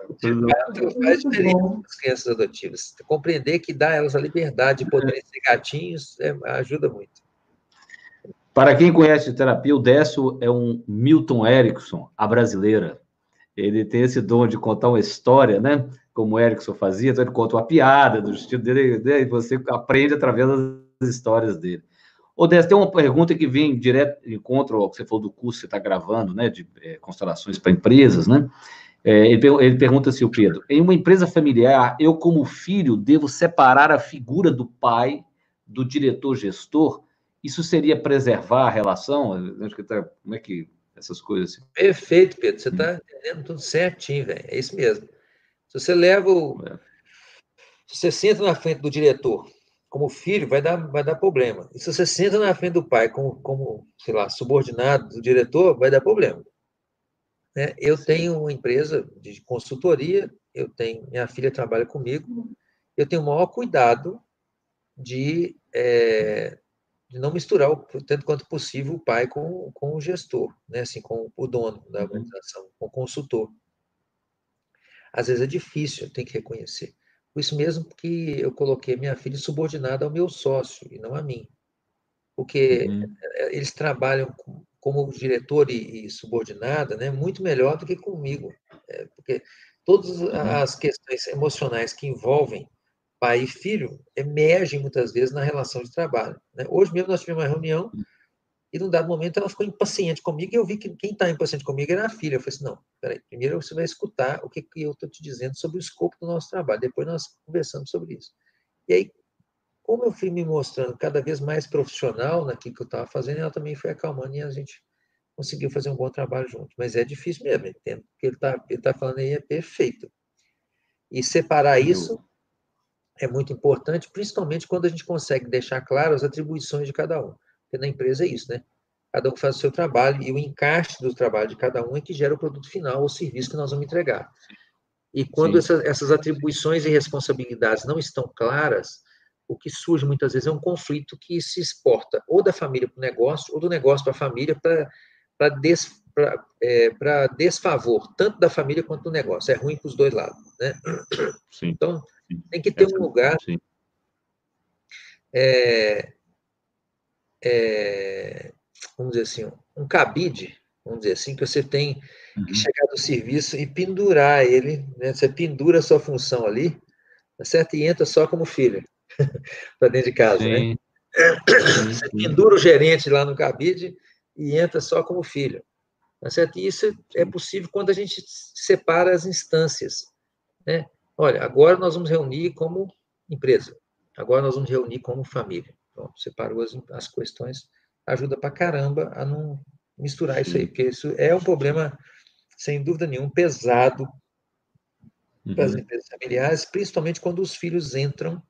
[SPEAKER 1] faz diferença as crianças adotivas. Compreender que dá a elas a liberdade de poderem ser gatinhos é, ajuda muito.
[SPEAKER 2] Para quem conhece terapia, o Décio é um Milton Erickson, a brasileira. Ele tem esse dom de contar uma história, né? Como o Erickson fazia, então ele conta uma piada do estilo dele, né? e você aprende através das histórias dele. Décio, tem uma pergunta que vem direto encontro ao que você falou do curso que você está gravando, né, de é, constelações para empresas, né? É, ele, ele pergunta assim, o Pedro, em uma empresa familiar, eu como filho devo separar a figura do pai do diretor-gestor? Isso seria preservar a relação? Acho que tá, como é que essas coisas assim?
[SPEAKER 1] Perfeito, Pedro, você está entendendo tudo certinho, velho, é isso mesmo. Se você leva o... É. Se você senta na frente do diretor como filho, vai dar, vai dar problema. E se você senta na frente do pai como, como sei lá, subordinado do diretor, vai dar problema. Né? Eu tenho uma empresa de consultoria, eu tenho minha filha trabalha comigo, eu tenho o maior cuidado de, é, de não misturar, o, tanto quanto possível, o pai com, com o gestor, né? assim, com o dono da uhum. organização, com o consultor. Às vezes é difícil, tem que reconhecer. Por isso mesmo que eu coloquei minha filha subordinada ao meu sócio e não a mim. Porque uhum. Eh, eles trabalham como diretor e, subordinada né, muito melhor do que comigo. É, porque todas uhum. as questões emocionais que envolvem pai e filho emergem muitas vezes na relação de trabalho. Né? Hoje mesmo nós tivemos uma reunião e, num dado momento, ela ficou impaciente comigo e eu vi que quem está impaciente comigo era a filha. Eu falei assim: não, peraí, primeiro você vai escutar o que, que eu estou te dizendo sobre o escopo do nosso trabalho, depois nós conversamos sobre isso. E aí, como eu fui me mostrando cada vez mais profissional naquilo que eu estava fazendo, ela também foi acalmando e a gente conseguiu fazer um bom trabalho junto. Mas é difícil mesmo, entendo. O que ele está ele tá falando aí é perfeito. E separar isso é muito importante, principalmente quando a gente consegue deixar claro as atribuições de cada um. Porque na empresa é isso, né? Cada um faz o seu trabalho e o encaixe do trabalho de cada um é que gera o produto final, o serviço que nós vamos entregar. E quando essa, essas atribuições e responsabilidades não estão claras, o que surge muitas vezes é um conflito que se exporta ou da família para o negócio, ou do negócio para a família, para des, é, desfavor, tanto da família quanto do negócio. É ruim para os dois lados. Né? Sim. Então, tem que ter um lugar é, é, vamos dizer assim, um cabide, vamos dizer assim, que você tem uhum. que chegar do serviço e pendurar ele, né? Você pendura a sua função ali, tá certo? E entra só como filho [laughs] para dentro de casa, né? Sim. né? Você pendura o gerente lá no cabide e entra só como filho, tá certo? E isso é possível quando a gente separa as instâncias, né? Olha, agora nós vamos reunir como empresa, agora nós vamos reunir como família. Pronto, separou as, as questões, ajuda para caramba a não misturar isso aí, porque isso é um problema, sem dúvida nenhuma, pesado uhum. para as empresas familiares, principalmente quando os filhos entram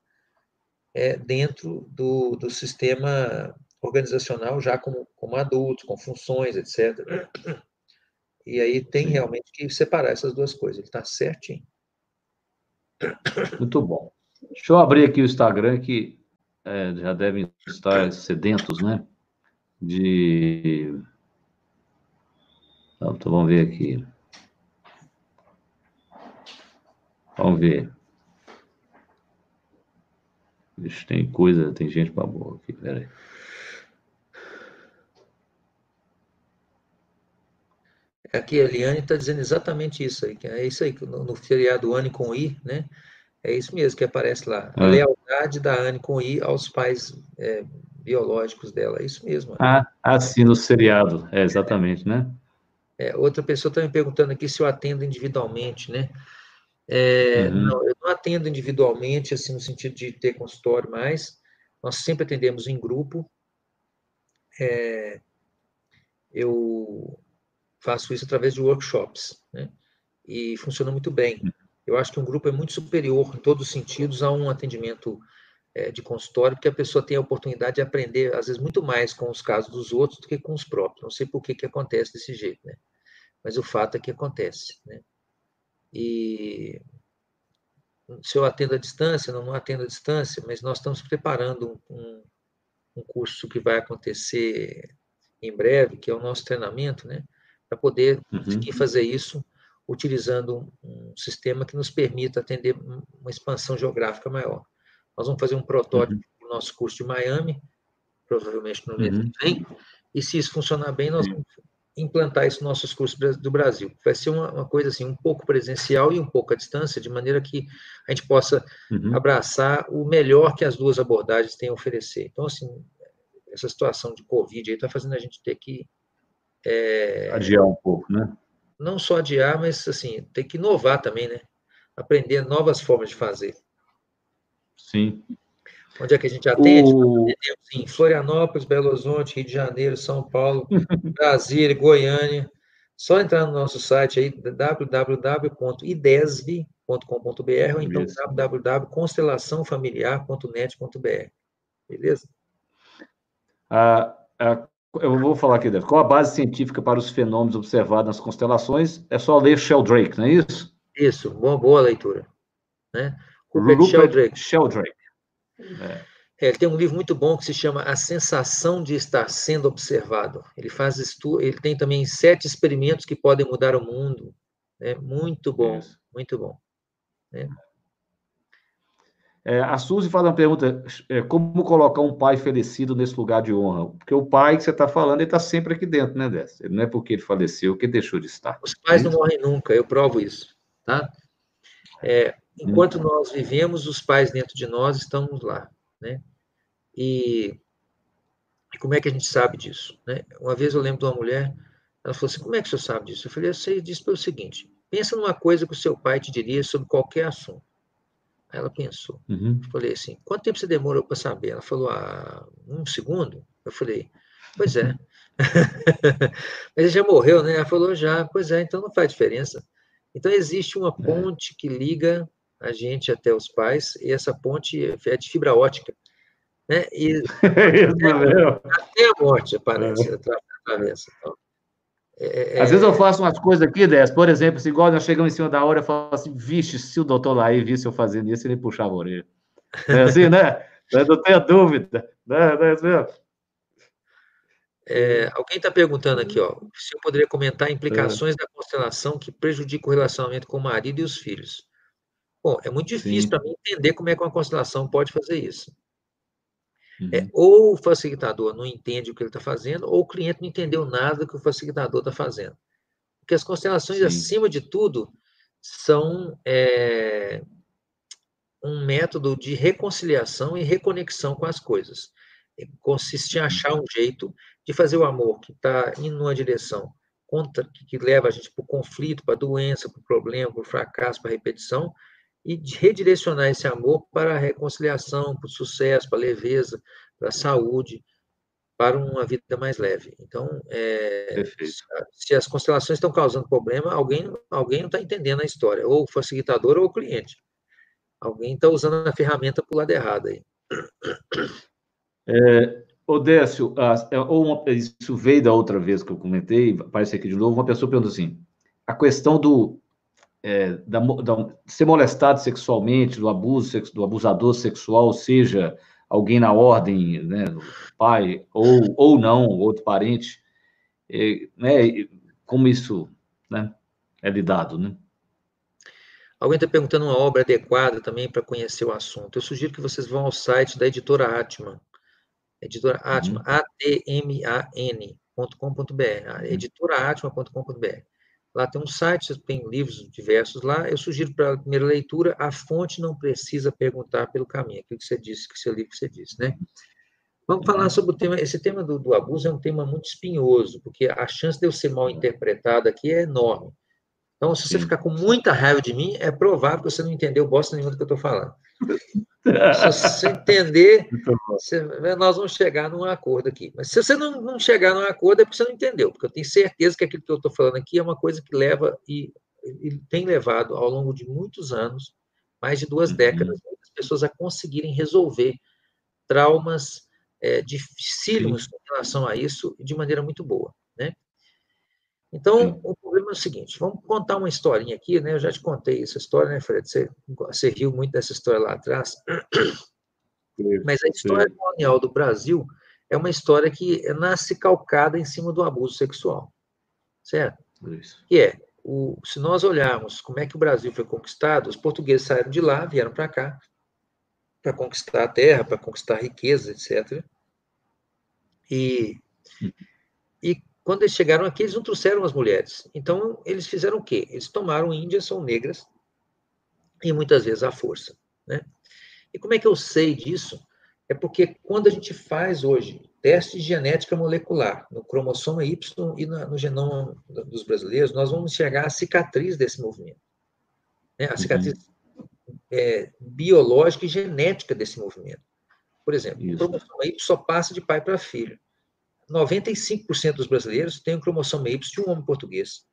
[SPEAKER 1] é, dentro do, do sistema organizacional já como, como adultos, com funções, etc. E aí tem realmente que separar essas duas coisas, ele está certinho.
[SPEAKER 2] Muito bom. Deixa eu abrir aqui o Instagram que é, já devem estar sedentos, né? De. Então, vamos ver aqui. Vamos ver. Vixe, tem coisa, tem gente para boa aqui, peraí.
[SPEAKER 1] Aqui a Eliane está dizendo exatamente isso aí, que é isso aí, no, no feriado Anne com I, né? É isso mesmo que aparece lá. A é. lealdade da Anne com I aos pais é, biológicos dela, é isso mesmo.
[SPEAKER 2] Ah, assim no seriado, é exatamente, né?
[SPEAKER 1] É, outra pessoa está me perguntando aqui se eu atendo individualmente, né? É, uhum. Não, eu não atendo individualmente, assim, no sentido de ter consultório, mas nós sempre atendemos em grupo. É, eu faço isso através de workshops, né? E funciona muito bem. Uhum. Eu acho que um grupo é muito superior, em todos os sentidos, a um atendimento é, de consultório, porque a pessoa tem a oportunidade de aprender, às vezes, muito mais com os casos dos outros do que com os próprios. Não sei por que, que acontece desse jeito, né? Mas o fato é que acontece, né? E se eu atendo à distância, não, não atendo à distância, mas nós estamos preparando um, um curso que vai acontecer em breve, que é o nosso treinamento, né? Para poder uhum. fazer isso utilizando um sistema que nos permita atender uma expansão geográfica maior. Nós vamos fazer um protótipo uhum. do nosso curso de Miami, provavelmente no mês uhum. que vem, e se isso funcionar bem, nós vamos implantar isso nos nossos cursos do Brasil. Vai ser uma, uma, coisa assim, um pouco presencial e um pouco à distância, de maneira que a gente possa uhum. abraçar o melhor que as duas abordagens têm a oferecer. Então, assim, essa situação de Covid aí está fazendo a gente ter que...
[SPEAKER 2] É, Adiar um pouco, né?
[SPEAKER 1] Não só adiar, mas, assim, ter que inovar também, né? Aprender novas formas de fazer.
[SPEAKER 2] Sim.
[SPEAKER 1] Onde é que a gente atende? O... Em Florianópolis, Belo Horizonte, Rio de Janeiro, São Paulo, [laughs] Brasília, Goiânia. Só entrar no nosso site aí, www.idesv.com.br ou então www.constelaçãofamiliar.net.br. Beleza?
[SPEAKER 2] Ah, ah, eu vou falar aqui. Qual a base científica para os fenômenos observados nas constelações? É só ler Sheldrake, não é isso?
[SPEAKER 1] Isso, boa, boa leitura. Né?
[SPEAKER 2] Rupert, Rupert Sheldrake. Sheldrake.
[SPEAKER 1] É. É, ele tem um livro muito bom que se chama A Sensação de Estar Sendo Observado. Ele faz estu... ele tem também sete experimentos que podem mudar o mundo. É muito bom, Isso. muito bom.
[SPEAKER 2] É. É, a Suzy faz uma pergunta: é, como colocar um pai falecido nesse lugar de honra? Porque o pai que você está falando, ele está sempre aqui dentro, né, Décio? Ele não é porque ele faleceu que deixou de estar.
[SPEAKER 1] Os pais não morrem nunca, eu provo isso. Tá? É, Enquanto nós vivemos, os pais dentro de nós estão lá, né? E, e, como é que a gente sabe disso? Né? Uma vez eu lembro de uma mulher, ela falou assim, como é que o senhor sabe disso? Eu falei, eu sei disso pelo seguinte, pensa numa coisa que o seu pai te diria sobre qualquer assunto. Ela pensou. Uhum. Falei assim, quanto tempo você demorou para saber? Ela falou, ah, um segundo. Eu falei, pois é. [laughs] Mas ele já morreu, né? Ela falou, já, pois é, então não faz diferença. Então existe uma é. ponte que liga a gente até os pais, e essa ponte é de fibra ótica. Né? E [laughs] até, até, a morte aparece, é. atravessa. Então,
[SPEAKER 2] é, é, Às vezes eu faço umas coisas aqui, Dez, por exemplo, se igual nós chegamos em cima da hora, eu falo assim, vixe, se o doutor lá aí visse eu fazendo isso, ele puxava a orelha. É assim, né? [laughs] Não tenha dúvida. Né? Não é mesmo?
[SPEAKER 1] É, alguém está perguntando aqui, ó, se eu poderia comentar implicações é. da constelação que prejudicam o relacionamento com o marido e os filhos. Bom, é muito difícil para mim entender como é que uma constelação pode fazer isso. É, uhum. É, ou o facilitador não entende o que ele está fazendo, ou o cliente não entendeu nada que o facilitador está fazendo. Porque as constelações, Sim. acima de tudo, são é, um método de reconciliação e reconexão com as coisas. Consiste em achar um jeito de fazer o amor que está indo numa direção contra, que leva a gente para o conflito, para a doença, para o problema, para o fracasso, para a repetição, e redirecionar esse amor para a reconciliação, para o sucesso, para a leveza, para a saúde, para uma vida mais leve. Então, é, se as constelações estão causando problema, alguém, alguém não está entendendo a história, ou o facilitador ou o cliente. Alguém está usando a ferramenta para o lado errado aí.
[SPEAKER 2] É, Odécio, é, ou isso veio da outra vez que eu comentei, aparece aqui de novo, uma pessoa perguntou assim, a questão do é, da, da, ser molestado sexualmente, do abuso, do abusador sexual, seja alguém na ordem, né, pai, ou, ou não, outro parente, é, né, como isso né, é lidado, né?
[SPEAKER 1] Alguém está perguntando uma obra adequada também para conhecer o assunto. Eu sugiro que vocês vão ao site da editora Atman. Editora Atman, uhum. A-T-M-A-N.com.br. Editoraatman.com.br. Lá tem um site, tem livros diversos lá. Eu sugiro para a primeira leitura, a fonte não precisa perguntar pelo caminho, aquilo que você disse, que seu livro que você disse, né? Vamos falar sobre o tema. Esse tema do, do, abuso é um tema muito espinhoso, porque a chance de eu ser mal interpretado aqui é enorme. Então, se você Sim. ficar com muita raiva de mim, é provável que você não entendeu bosta nenhuma do que eu estou falando. se você entender, [laughs] você, nós vamos chegar num acordo aqui. Mas se você não, não, chegar num acordo, é porque você não entendeu, porque eu tenho certeza que aquilo que eu estou falando aqui é uma coisa que leva e, e, tem levado ao longo de muitos anos, mais de duas uhum. décadas, muitas pessoas a conseguirem resolver traumas é, dificílimos com relação a isso de maneira muito boa, né? Então, o problema é o seguinte, vamos contar uma historinha aqui, né? Eu já te contei essa história, né, Fred? Você, você riu muito dessa história lá atrás. Mas a história colonial do Brasil é uma história que nasce calcada em cima do abuso sexual, certo? Isso. Que é, o, se nós olharmos como é que o Brasil foi conquistado, os portugueses saíram de lá, vieram para cá, para conquistar a terra, para conquistar riqueza, etc. E, e quando eles chegaram aqui, eles não trouxeram as mulheres. Então, eles fizeram o quê? Eles tomaram índias, são negras, e muitas vezes à força. Né? E como é que eu sei disso? É porque quando a gente faz hoje teste de genética molecular no cromossomo Y e no genoma dos brasileiros, nós vamos enxergar a cicatriz desse movimento. Né? A cicatriz uhum. é, biológica e genética desse movimento. Por exemplo, Isso. o cromossomo Y só passa de pai para filho. 95% dos brasileiros têm o cromossomo Y de um homem português.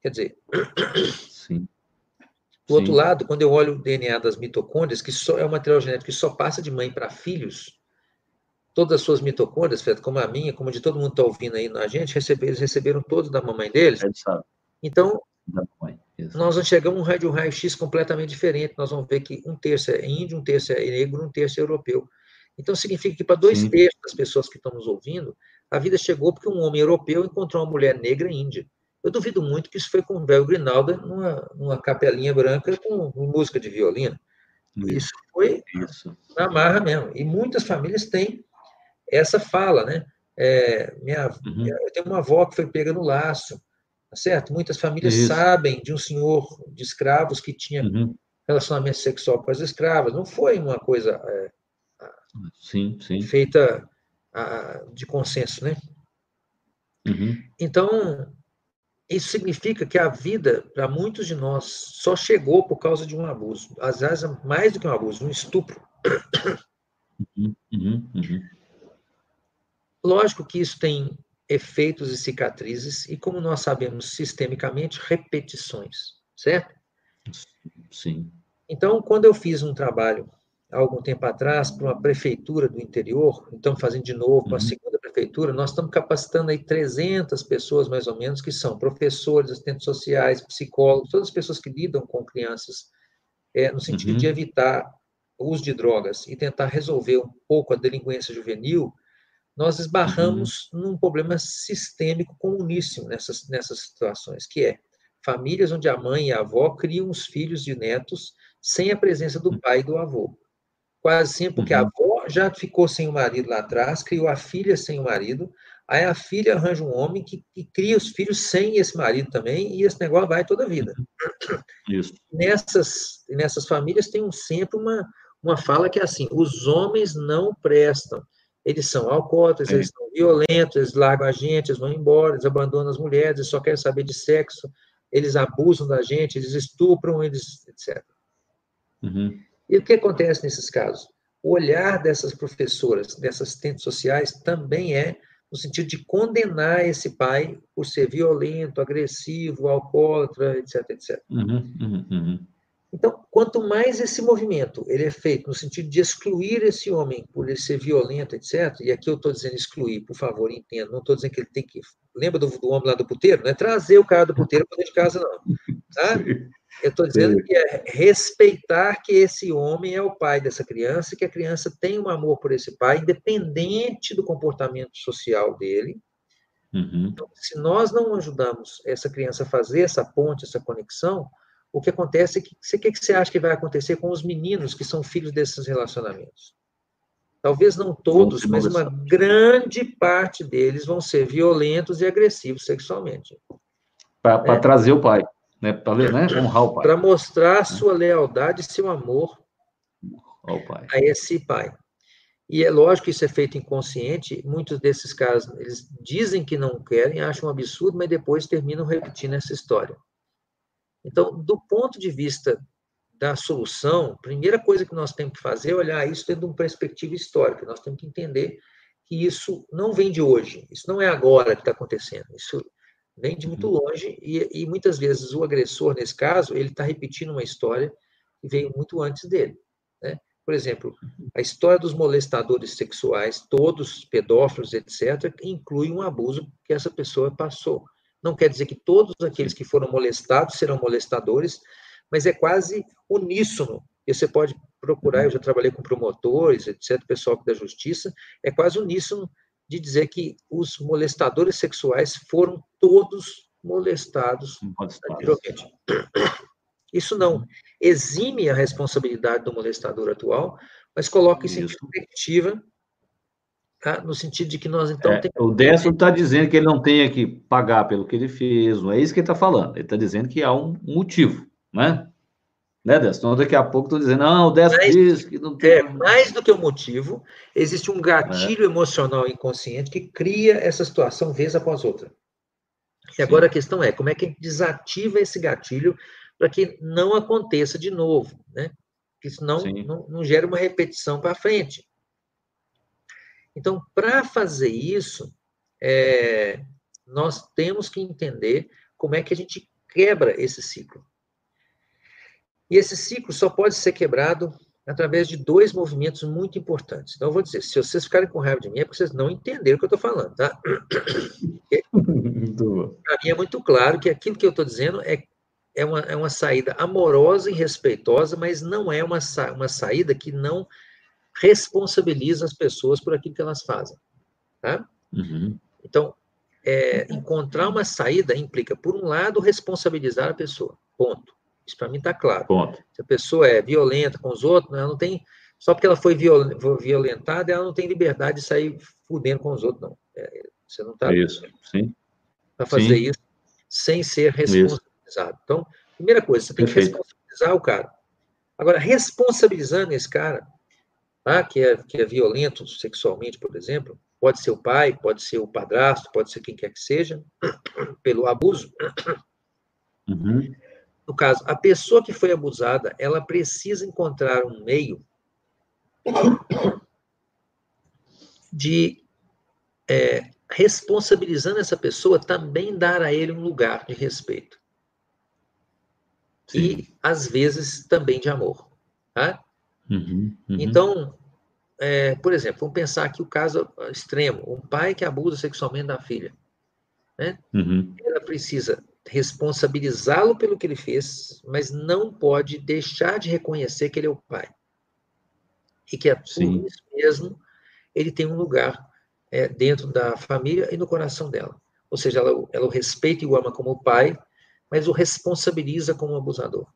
[SPEAKER 1] Quer dizer, Sim. do outro Sim. lado, quando eu olho o DNA das mitocôndrias, que só é um material genético que só passa de mãe para filhos, todas as suas mitocôndrias, como a minha, como de todo mundo está ouvindo aí na gente, receberam, eles receberam todos da mamãe deles. Então, nós enxergamos um raio, um raio-x completamente diferente. Nós vamos ver que um terço é índio, um terço é negro, um terço é europeu. Então, significa que para dois Sim. terços das pessoas que estão nos ouvindo, a vida chegou porque um homem europeu encontrou uma mulher negra índia. Eu duvido muito que isso foi com o velho Grinalda numa, numa capelinha branca com, com música de violino. Isso, isso foi isso. na marra mesmo. E muitas famílias têm essa fala, né? É, minha, uhum. Eu tenho uma avó que foi pega no laço, tá certo? Muitas famílias isso. sabem de um senhor de escravos que tinha uhum. relacionamento sexual com as escravas. Não foi uma coisa é,
[SPEAKER 2] Sim, sim.
[SPEAKER 1] Feita a, de consenso, né? Uhum. Então, isso significa que a vida, para muitos de nós, só chegou por causa de um abuso. Às vezes, mais do que um abuso, um estupro. Uhum, uhum, uhum. Lógico que isso tem efeitos e cicatrizes, e como nós sabemos sistemicamente, repetições, certo?
[SPEAKER 2] Sim.
[SPEAKER 1] Então, quando eu fiz um trabalho há algum tempo atrás para uma prefeitura do interior, então fazendo de novo para a uhum. segunda prefeitura, nós estamos capacitando aí 300 pessoas, mais ou menos, que são professores, assistentes sociais, psicólogos, todas as pessoas que lidam com crianças, é, no sentido uhum. de evitar o uso de drogas e tentar resolver um pouco a delinquência juvenil, nós esbarramos uhum. num problema sistêmico comuníssimo nessas, nessas situações, que é famílias onde a mãe e a avó criam os filhos e netos sem a presença do hum. pai e do avô quase sempre, porque uhum. a avó já ficou sem o marido lá atrás, criou a filha sem o marido, aí a filha arranja um homem que, que cria os filhos sem esse marido também, e esse negócio vai toda a vida.
[SPEAKER 2] Isso.
[SPEAKER 1] Nessas, nessas famílias tem um, sempre uma, uma fala que é assim, os homens não prestam, eles são alcoólatras, é. eles são violentos, eles largam a gente, eles vão embora, eles abandonam as mulheres, eles só querem saber de sexo, eles abusam da gente, eles estupram, eles, etc. Uhum. E o que acontece nesses casos? O olhar dessas professoras, dessas assistentes sociais, também é no sentido de condenar esse pai por ser violento, agressivo, alcoólatra, etc, etc.
[SPEAKER 2] Uhum, uhum, uhum.
[SPEAKER 1] Então, quanto mais esse movimento ele é feito no sentido de excluir esse homem por ele ser violento, etc., e aqui eu estou dizendo excluir, por favor, entenda, não estou dizendo que ele tem que. Lembra do, do homem lá do puteiro? Não é trazer o cara do puteiro para dentro de casa, não. [laughs] Tá? Eu estou dizendo Sim. que é respeitar que esse homem é o pai dessa criança, que a criança tem um amor por esse pai, independente do comportamento social dele.
[SPEAKER 2] Uhum.
[SPEAKER 1] Então, se nós não ajudamos essa criança a fazer essa ponte, essa conexão, o que acontece é que o que, que você acha que vai acontecer com os meninos que são filhos desses relacionamentos? Talvez não todos, mas uma grande parte deles vão ser violentos e agressivos sexualmente.
[SPEAKER 2] Para é. trazer o pai, né? Para né? honrar o pai.
[SPEAKER 1] Para mostrar sua lealdade e seu amor
[SPEAKER 2] ao pai.
[SPEAKER 1] a esse pai. E é lógico que isso é feito inconsciente. Muitos desses casos, eles dizem que não querem, acham um absurdo, mas depois terminam repetindo essa história. Então, do ponto de vista da solução, a primeira coisa que nós temos que fazer é olhar isso dentro de uma perspectiva histórica. Nós temos que entender que isso não vem de hoje, isso não é agora que está acontecendo, isso vem de muito uhum. longe e, e muitas vezes o agressor, nesse caso, ele está repetindo uma história que veio muito antes dele. Né? Por exemplo, a história dos molestadores sexuais, todos pedófilos, etc., inclui um abuso que essa pessoa passou. Não quer dizer que todos aqueles que foram molestados serão molestadores, mas é quase uníssono. E você pode procurar, eu já trabalhei com promotores, etc., pessoal da justiça, é quase uníssono de dizer que os molestadores sexuais foram todos molestados anteriormente. [clears throat] Isso não exime a responsabilidade do molestador atual, mas coloca isso, isso. em perspectiva, tá? no sentido de que nós, então...
[SPEAKER 2] É, temos... O Décio está dizendo que ele não tem que pagar pelo que ele fez, não é isso que ele está falando. Ele está dizendo que há um motivo né? Né? Então, daqui a pouco estou dizendo, não, o Décio diz que não tem...
[SPEAKER 1] É, mais do que o um motivo, existe um gatilho é. emocional inconsciente que cria essa situação vez após outra. E Sim. agora a questão é, como é que a gente desativa esse gatilho para que não aconteça de novo, né? Que isso não, não, não gere uma repetição para frente. Então, para fazer isso, é, nós temos que entender como é que a gente quebra esse ciclo. E esse ciclo só pode ser quebrado através de dois movimentos muito importantes. Então, eu vou dizer, se vocês ficarem com raiva de mim, é porque vocês não entenderam o que eu estou falando, tá? Para mim é muito claro que aquilo que eu estou dizendo é, é, uma, é uma saída amorosa e respeitosa, mas não é uma, uma saída que não responsabiliza as pessoas por aquilo que elas fazem, tá? Uhum. Então, é, encontrar uma saída implica, por um lado, responsabilizar a pessoa, ponto. Isso para mim está claro.
[SPEAKER 2] Ponto.
[SPEAKER 1] Se a pessoa é violenta com os outros, ela não tem. Só porque ela foi violentada, ela não tem liberdade de sair fudendo com os outros, não. É, você não está.
[SPEAKER 2] Isso, sim.
[SPEAKER 1] Para fazer sim. isso sem ser responsabilizado. Isso. Então, primeira coisa, você tem Perfeito. que responsabilizar o cara. Agora, responsabilizando esse cara, tá, que, é, que é violento sexualmente, por exemplo, pode ser o pai, pode ser o padrasto, pode ser quem quer que seja, [clears throat] pelo abuso. Uhum. No caso, a pessoa que foi abusada, ela precisa encontrar um meio de, é, responsabilizando essa pessoa, também dar a ele um lugar de respeito. Sim. E, às vezes, também de amor. Tá? Uhum, uhum. Então, é, por exemplo, vamos pensar aqui o caso extremo: um pai que abusa sexualmente da filha. Né? Uhum. Ela precisa responsabilizá-lo pelo que ele fez, mas não pode deixar de reconhecer que ele é o pai. E que é por Sim. isso mesmo ele tem um lugar é, dentro da família e no coração dela. Ou seja, ela, ela o respeita e o ama como pai, mas o responsabiliza como abusador.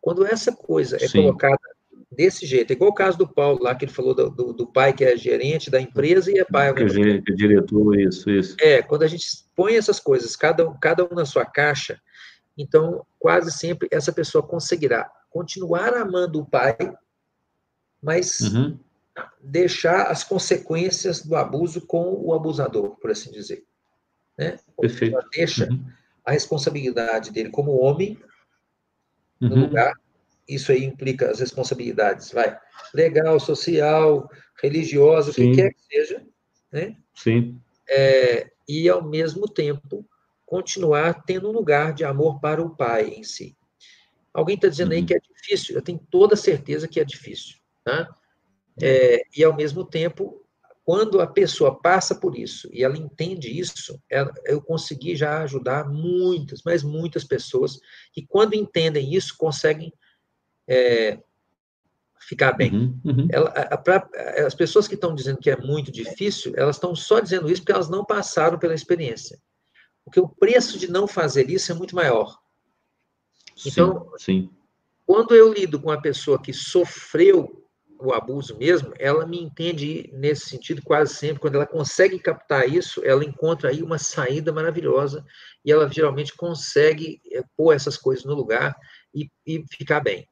[SPEAKER 1] Quando essa coisa é Sim. colocada desse jeito. É igual o caso do Paulo lá, que ele falou do, do, do pai que é gerente da empresa e é pai.
[SPEAKER 2] Que é gerente, diretor, isso, isso.
[SPEAKER 1] É, quando a gente põe essas coisas, cada, cada um na sua caixa, então quase sempre essa pessoa conseguirá continuar amando o pai, mas uhum. deixar as consequências do abuso com o abusador, por assim dizer. Né?
[SPEAKER 2] Perfeito.
[SPEAKER 1] Ela deixa uhum. a responsabilidade dele como homem no uhum. lugar isso aí implica as responsabilidades, vai, legal, social, religiosa, o que quer que seja, né?
[SPEAKER 2] Sim.
[SPEAKER 1] É, e, ao mesmo tempo, continuar tendo um lugar de amor para o pai em si. Alguém está dizendo aí uhum. que é difícil, eu tenho toda certeza que é difícil, tá? É, e, ao mesmo tempo, quando a pessoa passa por isso e ela entende isso, ela, eu consegui já ajudar muitas, mas muitas pessoas que, quando entendem isso, conseguem é, ficar bem. Uhum, uhum. Ela, a, pra, as pessoas que estão dizendo que é muito difícil, elas estão só dizendo isso porque elas não passaram pela experiência. Porque o preço de não fazer isso é muito maior. Então, sim, sim. quando eu lido com uma pessoa que sofreu o abuso mesmo, ela me entende nesse sentido quase sempre. Quando ela consegue captar isso, ela encontra aí uma saída maravilhosa e ela geralmente consegue é, pôr essas coisas no lugar e, e ficar bem.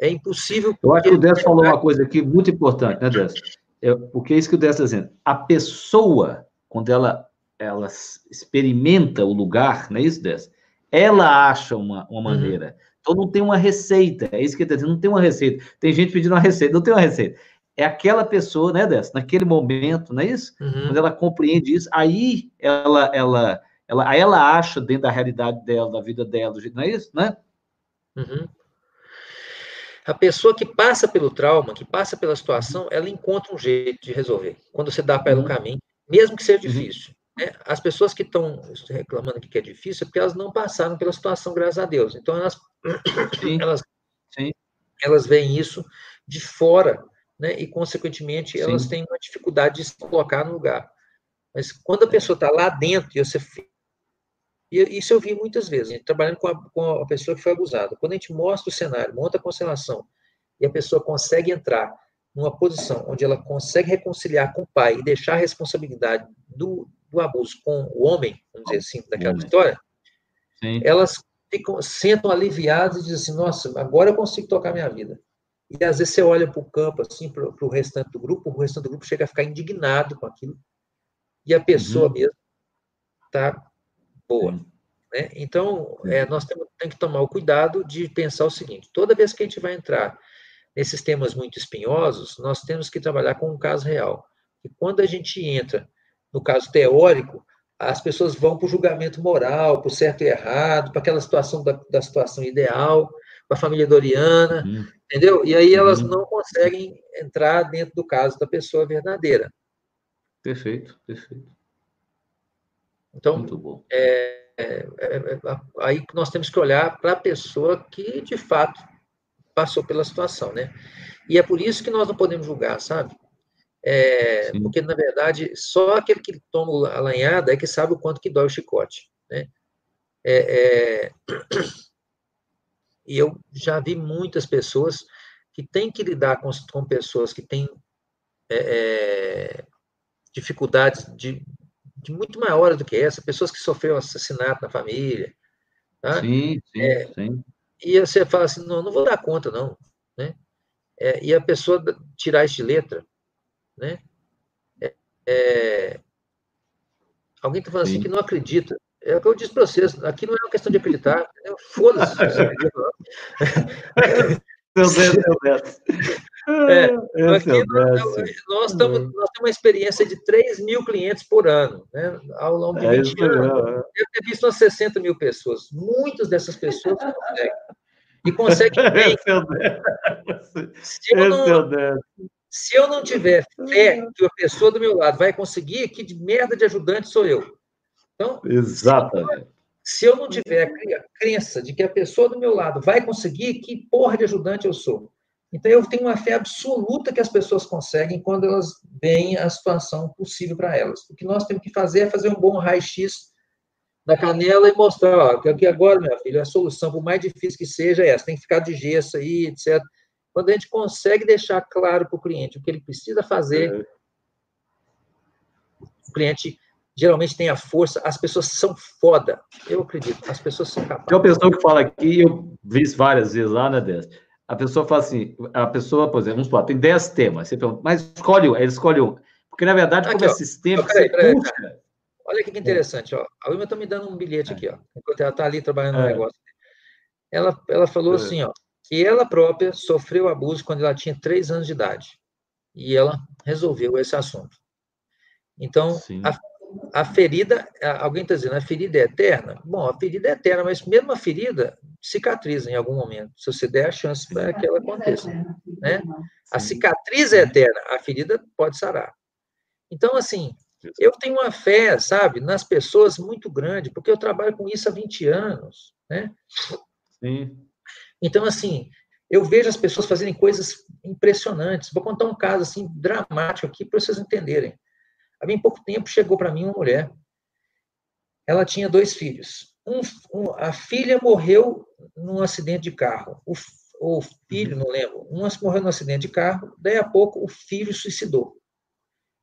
[SPEAKER 1] É impossível.
[SPEAKER 2] Eu acho que o Décio falou uma coisa aqui muito importante, né, Décio? É, o que é isso que o Décio está dizendo? A pessoa, quando ela, ela experimenta o lugar, não é isso, Décio? Ela acha uma, uma uhum. maneira. Uhum. Então não tem uma receita. É isso que ele está dizendo, não tem uma receita. Tem gente pedindo uma receita, não tem uma receita. É aquela pessoa, né, Décio? Naquele momento, não é isso? Uhum. Quando ela compreende isso, aí ela, ela, ela, ela acha dentro da realidade dela, da vida dela, não é isso, né?
[SPEAKER 1] Uhum. A pessoa que passa pelo trauma, que passa pela situação, ela encontra um jeito de resolver. Quando você dá para ela uhum. caminho, mesmo que seja uhum. difícil. Né? As pessoas que estão reclamando que é difícil é porque elas não passaram pela situação, graças a Deus. Então, elas, Sim. [coughs] elas, Sim. elas veem isso de fora, né? e, consequentemente, elas Sim. têm uma dificuldade de se colocar no lugar. Mas quando a pessoa está lá dentro e você e isso eu vi muitas vezes, trabalhando com a, com a pessoa que foi abusada. Quando a gente mostra o cenário, monta a constelação, e a pessoa consegue entrar numa posição onde ela consegue reconciliar com o pai e deixar a responsabilidade do, do abuso com o homem, vamos dizer assim, daquela história, Sim. elas ficam, sentam aliviadas e dizem assim, nossa, agora eu consigo tocar minha vida. E às vezes você olha para o campo, assim, para o restante do grupo, o restante do grupo chega a ficar indignado com aquilo, e a pessoa uhum. mesmo está boa. Né? Então, é, nós temos, que tomar o cuidado de pensar o seguinte: toda vez que a gente vai entrar nesses temas muito espinhosos, nós temos que trabalhar com um caso real. E quando a gente entra no caso teórico, as pessoas vão para o julgamento moral, para o certo e errado, para aquela situação da, da situação ideal, para a família doriana, uhum. entendeu? E aí elas uhum. não conseguem entrar dentro do caso da pessoa verdadeira.
[SPEAKER 2] Perfeito, perfeito.
[SPEAKER 1] Então. É, é, é, é aí nós temos que olhar para a pessoa que, de fato, passou pela situação, né? E é por isso que nós não podemos julgar, sabe? É, porque, na verdade, só aquele que toma a lanhada é que sabe o quanto que dói o chicote, né? É, é... E eu já vi muitas pessoas que têm que lidar com, com pessoas que têm é, dificuldades de, de muito maiores do que essa, pessoas que sofreram assassinato na família. Tá?
[SPEAKER 2] Sim, sim, é, sim.
[SPEAKER 1] E você fala assim, não, não vou dar conta, não. Né? É, e a pessoa tirar isso de letra, né? É, é alguém está falando assim sim. assim que não acredita. É o que eu disse para vocês, aqui não é uma questão de acreditar, foda-se. [laughs] [laughs]
[SPEAKER 2] Meu Deus, meu Deus. [laughs]
[SPEAKER 1] É, é nós, nós, estamos, nós temos uma experiência de 3 mil clientes por ano, né, ao longo de 20 é anos. Eu ter visto umas 60 mil pessoas. Muitas dessas pessoas conseguem. E conseguem [laughs] bem. Se eu, não, se eu não tiver fé que a pessoa do meu lado vai conseguir, que de merda de ajudante sou eu. Então,
[SPEAKER 2] Exatamente.
[SPEAKER 1] Se eu não tiver a crença de que a pessoa do meu lado vai conseguir, que porra de ajudante eu sou? Então, eu tenho uma fé absoluta que as pessoas conseguem quando elas veem a situação possível para elas. O que nós temos que fazer é fazer um bom raio-x na canela e mostrar, ó, que agora, meu filho, a solução, por mais difícil que seja, é essa, tem que ficar de gesso aí, etc. Quando a gente consegue deixar claro para o cliente o que ele precisa fazer, é. o cliente geralmente tem a força, as pessoas são foda, eu acredito, as pessoas são capazes.
[SPEAKER 2] Tem uma pessoa que fala aqui, eu vi isso várias vezes lá, né, Décio? a pessoa fala assim, a pessoa, por exemplo, vamos falar, tem 10 temas, você pergunta, mas escolhe um, ele escolhe um. Porque, na verdade, como é sistema, peraí, peraí,
[SPEAKER 1] puxa... Olha que interessante, ó. A Wilma está me dando um bilhete aqui, ó, enquanto ela está ali trabalhando no é. negócio. Ela, ela falou é. assim, ó, que ela própria sofreu abuso quando ela tinha 3 anos de idade. E ela resolveu esse assunto. Então, a, a ferida, alguém está dizendo, a ferida é eterna? Bom, a ferida é eterna, mas mesmo a ferida cicatriza em algum momento, se você der a chance para que ela aconteça. Né? A cicatriz é eterna, a ferida pode sarar. Então, assim, eu tenho uma fé, sabe, nas pessoas muito grande, porque eu trabalho com isso há 20 anos, né? Sim. Então, assim, eu vejo as pessoas fazerem coisas impressionantes. Vou contar um caso, assim, dramático aqui, para vocês entenderem. Há bem pouco tempo chegou para mim uma mulher. Ela tinha dois filhos. um, um, a filha morreu num acidente de carro. O, o filho, não lembro, um morreu num acidente de carro, daí a pouco o filho suicidou.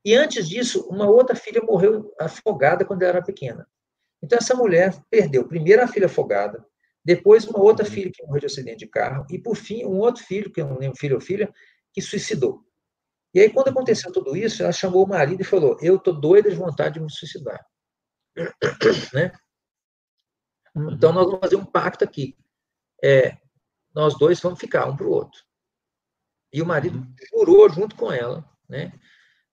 [SPEAKER 1] E antes disso, uma outra filha morreu afogada quando ela era pequena. Então, essa mulher perdeu primeiro a filha afogada, depois uma outra filha que morreu de acidente de carro, e por fim, um outro filho, que eu não lembro, filho ou filha, que suicidou. E aí, quando aconteceu tudo isso, ela chamou o marido e falou: Eu estou doida de vontade de me suicidar. [clears throat] né? Então, nós vamos fazer um pacto aqui. É, nós dois vamos ficar um para o outro. E o marido jurou junto com ela, né?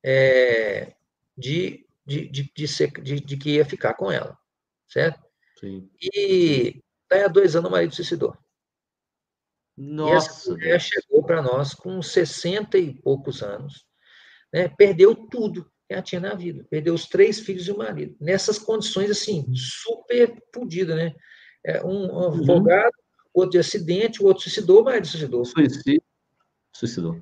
[SPEAKER 1] É, de, de, de, de, ser, de, de que ia ficar com ela, certo? Sim. E daí há dois anos o marido suicidou. Nossa. E essa mulher chegou para nós com 60 e poucos anos, né? perdeu tudo que ela tinha na vida, perdeu os três filhos e o marido, nessas condições assim, super fodidas, né? É, um, um uhum. advogado, outro de acidente, o outro suicidou, o marido suicidou.
[SPEAKER 2] Suicídio. Suicidou.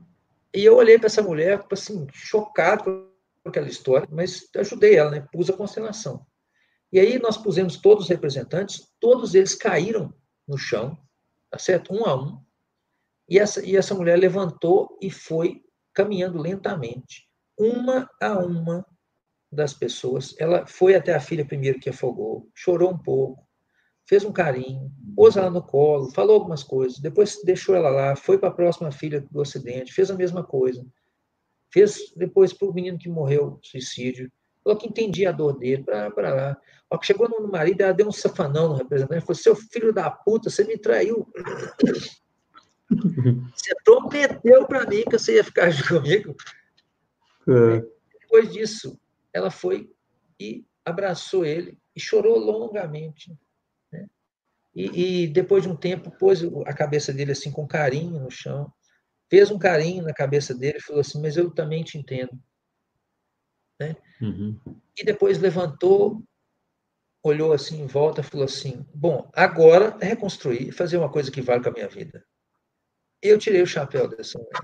[SPEAKER 1] E eu olhei para essa mulher, assim, chocado com aquela história, mas ajudei ela, né? Pus a constelação. E aí nós pusemos todos os representantes, todos eles caíram no chão, tá certo? Um a um. E essa, e essa mulher levantou e foi caminhando lentamente, uma a uma das pessoas. Ela foi até a filha primeiro que afogou, chorou um pouco, fez um carinho, pôs ela no colo, falou algumas coisas, depois deixou ela lá, foi para a próxima filha do acidente, fez a mesma coisa. Fez depois para o menino que morreu, suicídio, falou que entendia a dor dele, para lá. Ó, que chegou no marido, ela deu um safanão no representante, falou: seu filho da puta, você me traiu. Você prometeu para mim que você ia ficar [laughs] comigo. É. Depois disso, ela foi e abraçou ele e chorou longamente. Né? E, e, depois de um tempo, pôs a cabeça dele assim com carinho no chão, fez um carinho na cabeça dele e falou assim: Mas eu também te entendo. Né? Uhum. E depois levantou, olhou assim em volta e falou assim: Bom, agora é reconstruir, fazer uma coisa que vale com a minha vida. Eu tirei o chapéu dessa mulher.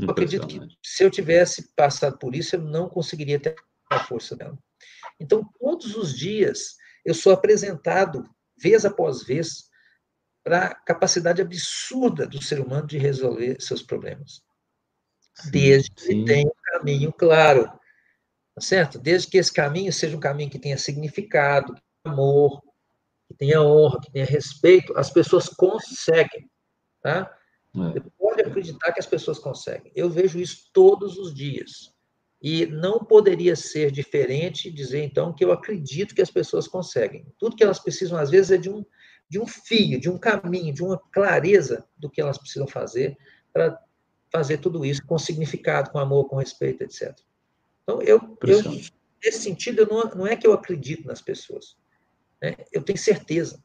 [SPEAKER 1] Eu acredito que se eu tivesse passado por isso, eu não conseguiria ter a força dela. Então, todos os dias, eu sou apresentado, vez após vez, para a capacidade absurda do ser humano de resolver seus problemas. Sim, desde sim. que tenha um caminho claro. Tá certo? Desde que esse caminho seja um caminho que tenha significado, amor, que tenha honra, que tenha respeito, as pessoas conseguem. Tá? É. Pode acreditar que as pessoas conseguem. Eu vejo isso todos os dias. E não poderia ser diferente dizer, então, que eu acredito que as pessoas conseguem. Tudo que elas precisam, às vezes, é de um, de um fio, de um caminho, de uma clareza do que elas precisam fazer para fazer tudo isso com significado, com amor, com respeito, etc. Então, eu, eu nesse sentido, eu não, não é que eu acredito nas pessoas. Né? Eu tenho certeza.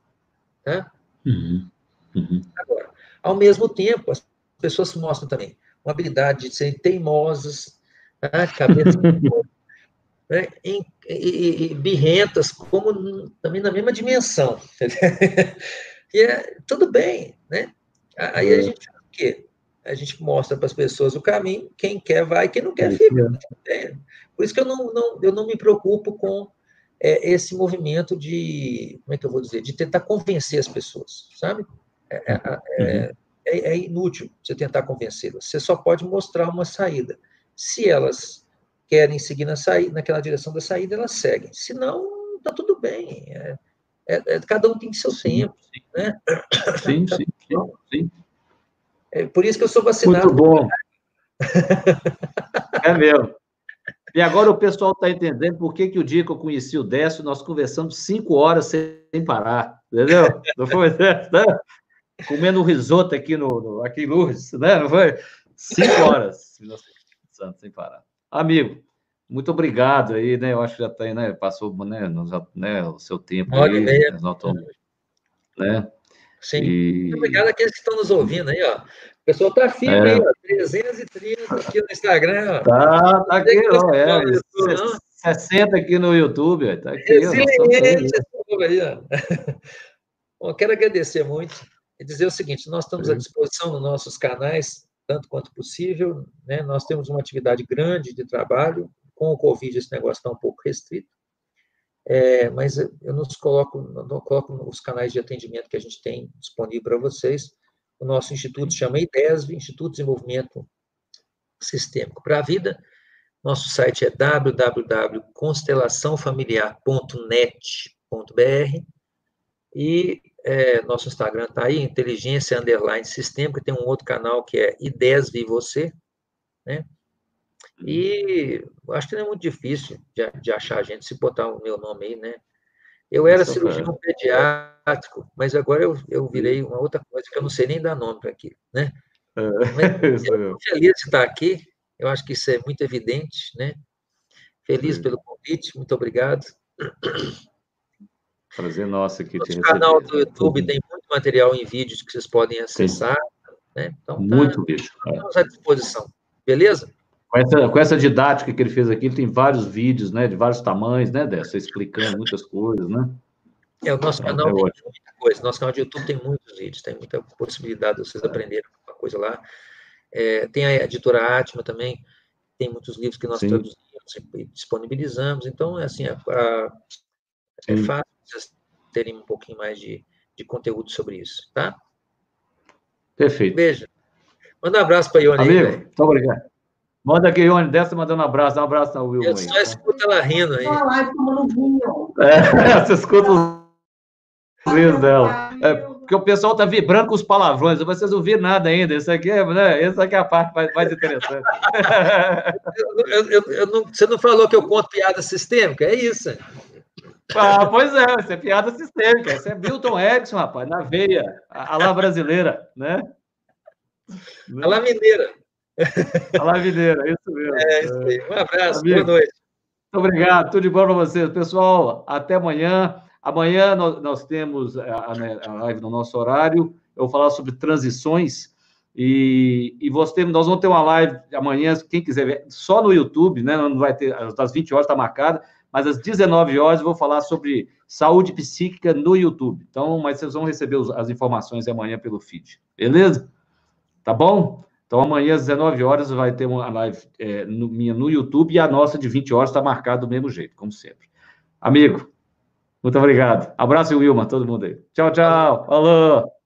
[SPEAKER 1] Tá? Uhum. Uhum. Agora, ao mesmo tempo, as pessoas mostram também uma habilidade de serem teimosas, né? cabeça, [laughs] né? e, e, e, birrentas, como também na mesma dimensão. [laughs] e é tudo bem, né? Aí a é. gente o quê? A gente mostra para as pessoas o caminho, quem quer vai, quem não quer fica. É. Por isso que eu não, não, eu não me preocupo com é, esse movimento de, como é que eu vou dizer, de tentar convencer as pessoas, sabe? É, é, é, uhum. é, é inútil você tentar convencê-las. Você só pode mostrar uma saída. Se elas querem seguir na saída, naquela direção da saída, elas seguem. Se não, está tudo bem. É, é, é, cada um tem seu sim, tempo. Sim. Né?
[SPEAKER 2] Sim, sim, sim, sim.
[SPEAKER 1] É por isso que eu sou vacinado.
[SPEAKER 2] Muito bom. [laughs] é mesmo. E agora o pessoal está entendendo por que, que o dia que eu conheci o Décio, nós conversamos cinco horas sem parar, entendeu? Não foi, né? Comendo um risoto aqui no, no aqui em Lourdes, né? Não foi? Cinco horas [laughs] sem parar. Amigo, muito obrigado aí, né? Eu acho que já tem, né? Passou, né? né? O seu tempo
[SPEAKER 1] aí. Meia.
[SPEAKER 2] Nós estamos, né?
[SPEAKER 1] Sim. E... Muito obrigado àqueles que estão nos ouvindo aí, ó. O pessoal tá firme é. aí, ó. 330 aqui no Instagram, ó.
[SPEAKER 2] Tá, tá aqui, ó. É, YouTube, 60 aqui no YouTube, ó. Tá aqui,
[SPEAKER 1] Excelente, ó. Aí, ó. [laughs] Bom, quero agradecer muito e dizer o seguinte: nós estamos à disposição nos nossos canais, tanto quanto possível. Né? Nós temos uma atividade grande de trabalho. Com o Covid, esse negócio está um pouco restrito. é, mas eu não coloco, não coloco os canais de atendimento que a gente tem disponível para vocês. O nosso instituto chama IDESV, Instituto de Desenvolvimento Sistêmico para a Vida. Nosso site é www.constelaçãofamiliar.net.br e é, nosso Instagram está aí, Inteligência Underline Sistêmica, tem um outro canal que é IDESV Você, né? E acho que não é muito difícil de, de achar a gente se botar o meu nome aí, né? Eu era Isso cirurgião é. pediátrico, mas agora eu, eu virei uma outra coisa que eu não sei nem dar nome para aquilo, né? É, mas, [laughs] eu feliz de estar aqui, eu acho que isso é muito evidente, né? Feliz Sim. pelo convite, muito obrigado.
[SPEAKER 2] Prazer nosso aqui.
[SPEAKER 1] O canal do YouTube tem muito material em vídeos que vocês podem acessar. Né?
[SPEAKER 2] Então, tá, muito vídeo.
[SPEAKER 1] Estamos à disposição. Beleza?
[SPEAKER 2] Com essa, com essa didática que ele fez aqui, ele tem vários vídeos, né, de vários tamanhos, né, dessa, explicando muitas coisas, né?
[SPEAKER 1] É, o nosso canal é tem ótimo. muita coisa. Nosso canal de YouTube tem muitos vídeos, tem muita possibilidade de vocês é. aprenderem alguma coisa lá. É, tem a editora Atma também, tem muitos livros que nós Sim. traduzimos e disponibilizamos. Então, é assim, a, a, é fácil vocês terem um pouquinho mais de, de conteúdo sobre isso, tá?
[SPEAKER 2] Perfeito.
[SPEAKER 1] Beijo. Manda um abraço para a Ione
[SPEAKER 2] Amigo, aí, muito obrigado. Manda aqui, Ione, desce mandando um abraço. Dá um abraço na Wilma.
[SPEAKER 1] Eu só aí, escuto ela rindo aí.
[SPEAKER 2] É, [laughs] você escuta os risos dela. É, porque o pessoal tá vibrando com os palavrões. Vocês não viram nada ainda. Isso aqui, é, né? Essa aqui é a parte mais, mais interessante. [laughs]
[SPEAKER 1] eu, eu, eu não, você não falou que eu conto piada sistêmica? É isso.
[SPEAKER 2] Ah, pois é, isso é piada sistêmica. Isso é Milton Erickson, rapaz, na veia. A, a lá brasileira, né?
[SPEAKER 1] A lá mineira.
[SPEAKER 2] A lá mineira, isso mesmo.
[SPEAKER 1] É, isso aí. Um abraço, Amigo. boa noite.
[SPEAKER 2] Muito obrigado, tudo de bom para vocês. Pessoal, até amanhã. Amanhã nós, nós temos a, a, live no nosso horário. Eu vou falar sobre transições. E, e você, nós vamos ter uma live amanhã, quem quiser ver, só no YouTube, né? Não vai ter, às 20 horas está marcada mas às 19 horas eu vou falar sobre saúde psíquica no YouTube. Então, mas vocês vão receber as informações amanhã pelo feed, beleza? Tá bom? Então, amanhã às 19 horas vai ter uma live é, no, minha no YouTube e a nossa de 20 horas está marcada do mesmo jeito, como sempre. Amigo, muito obrigado. Abraço, Wilma, todo mundo aí. Tchau, tchau. Falou.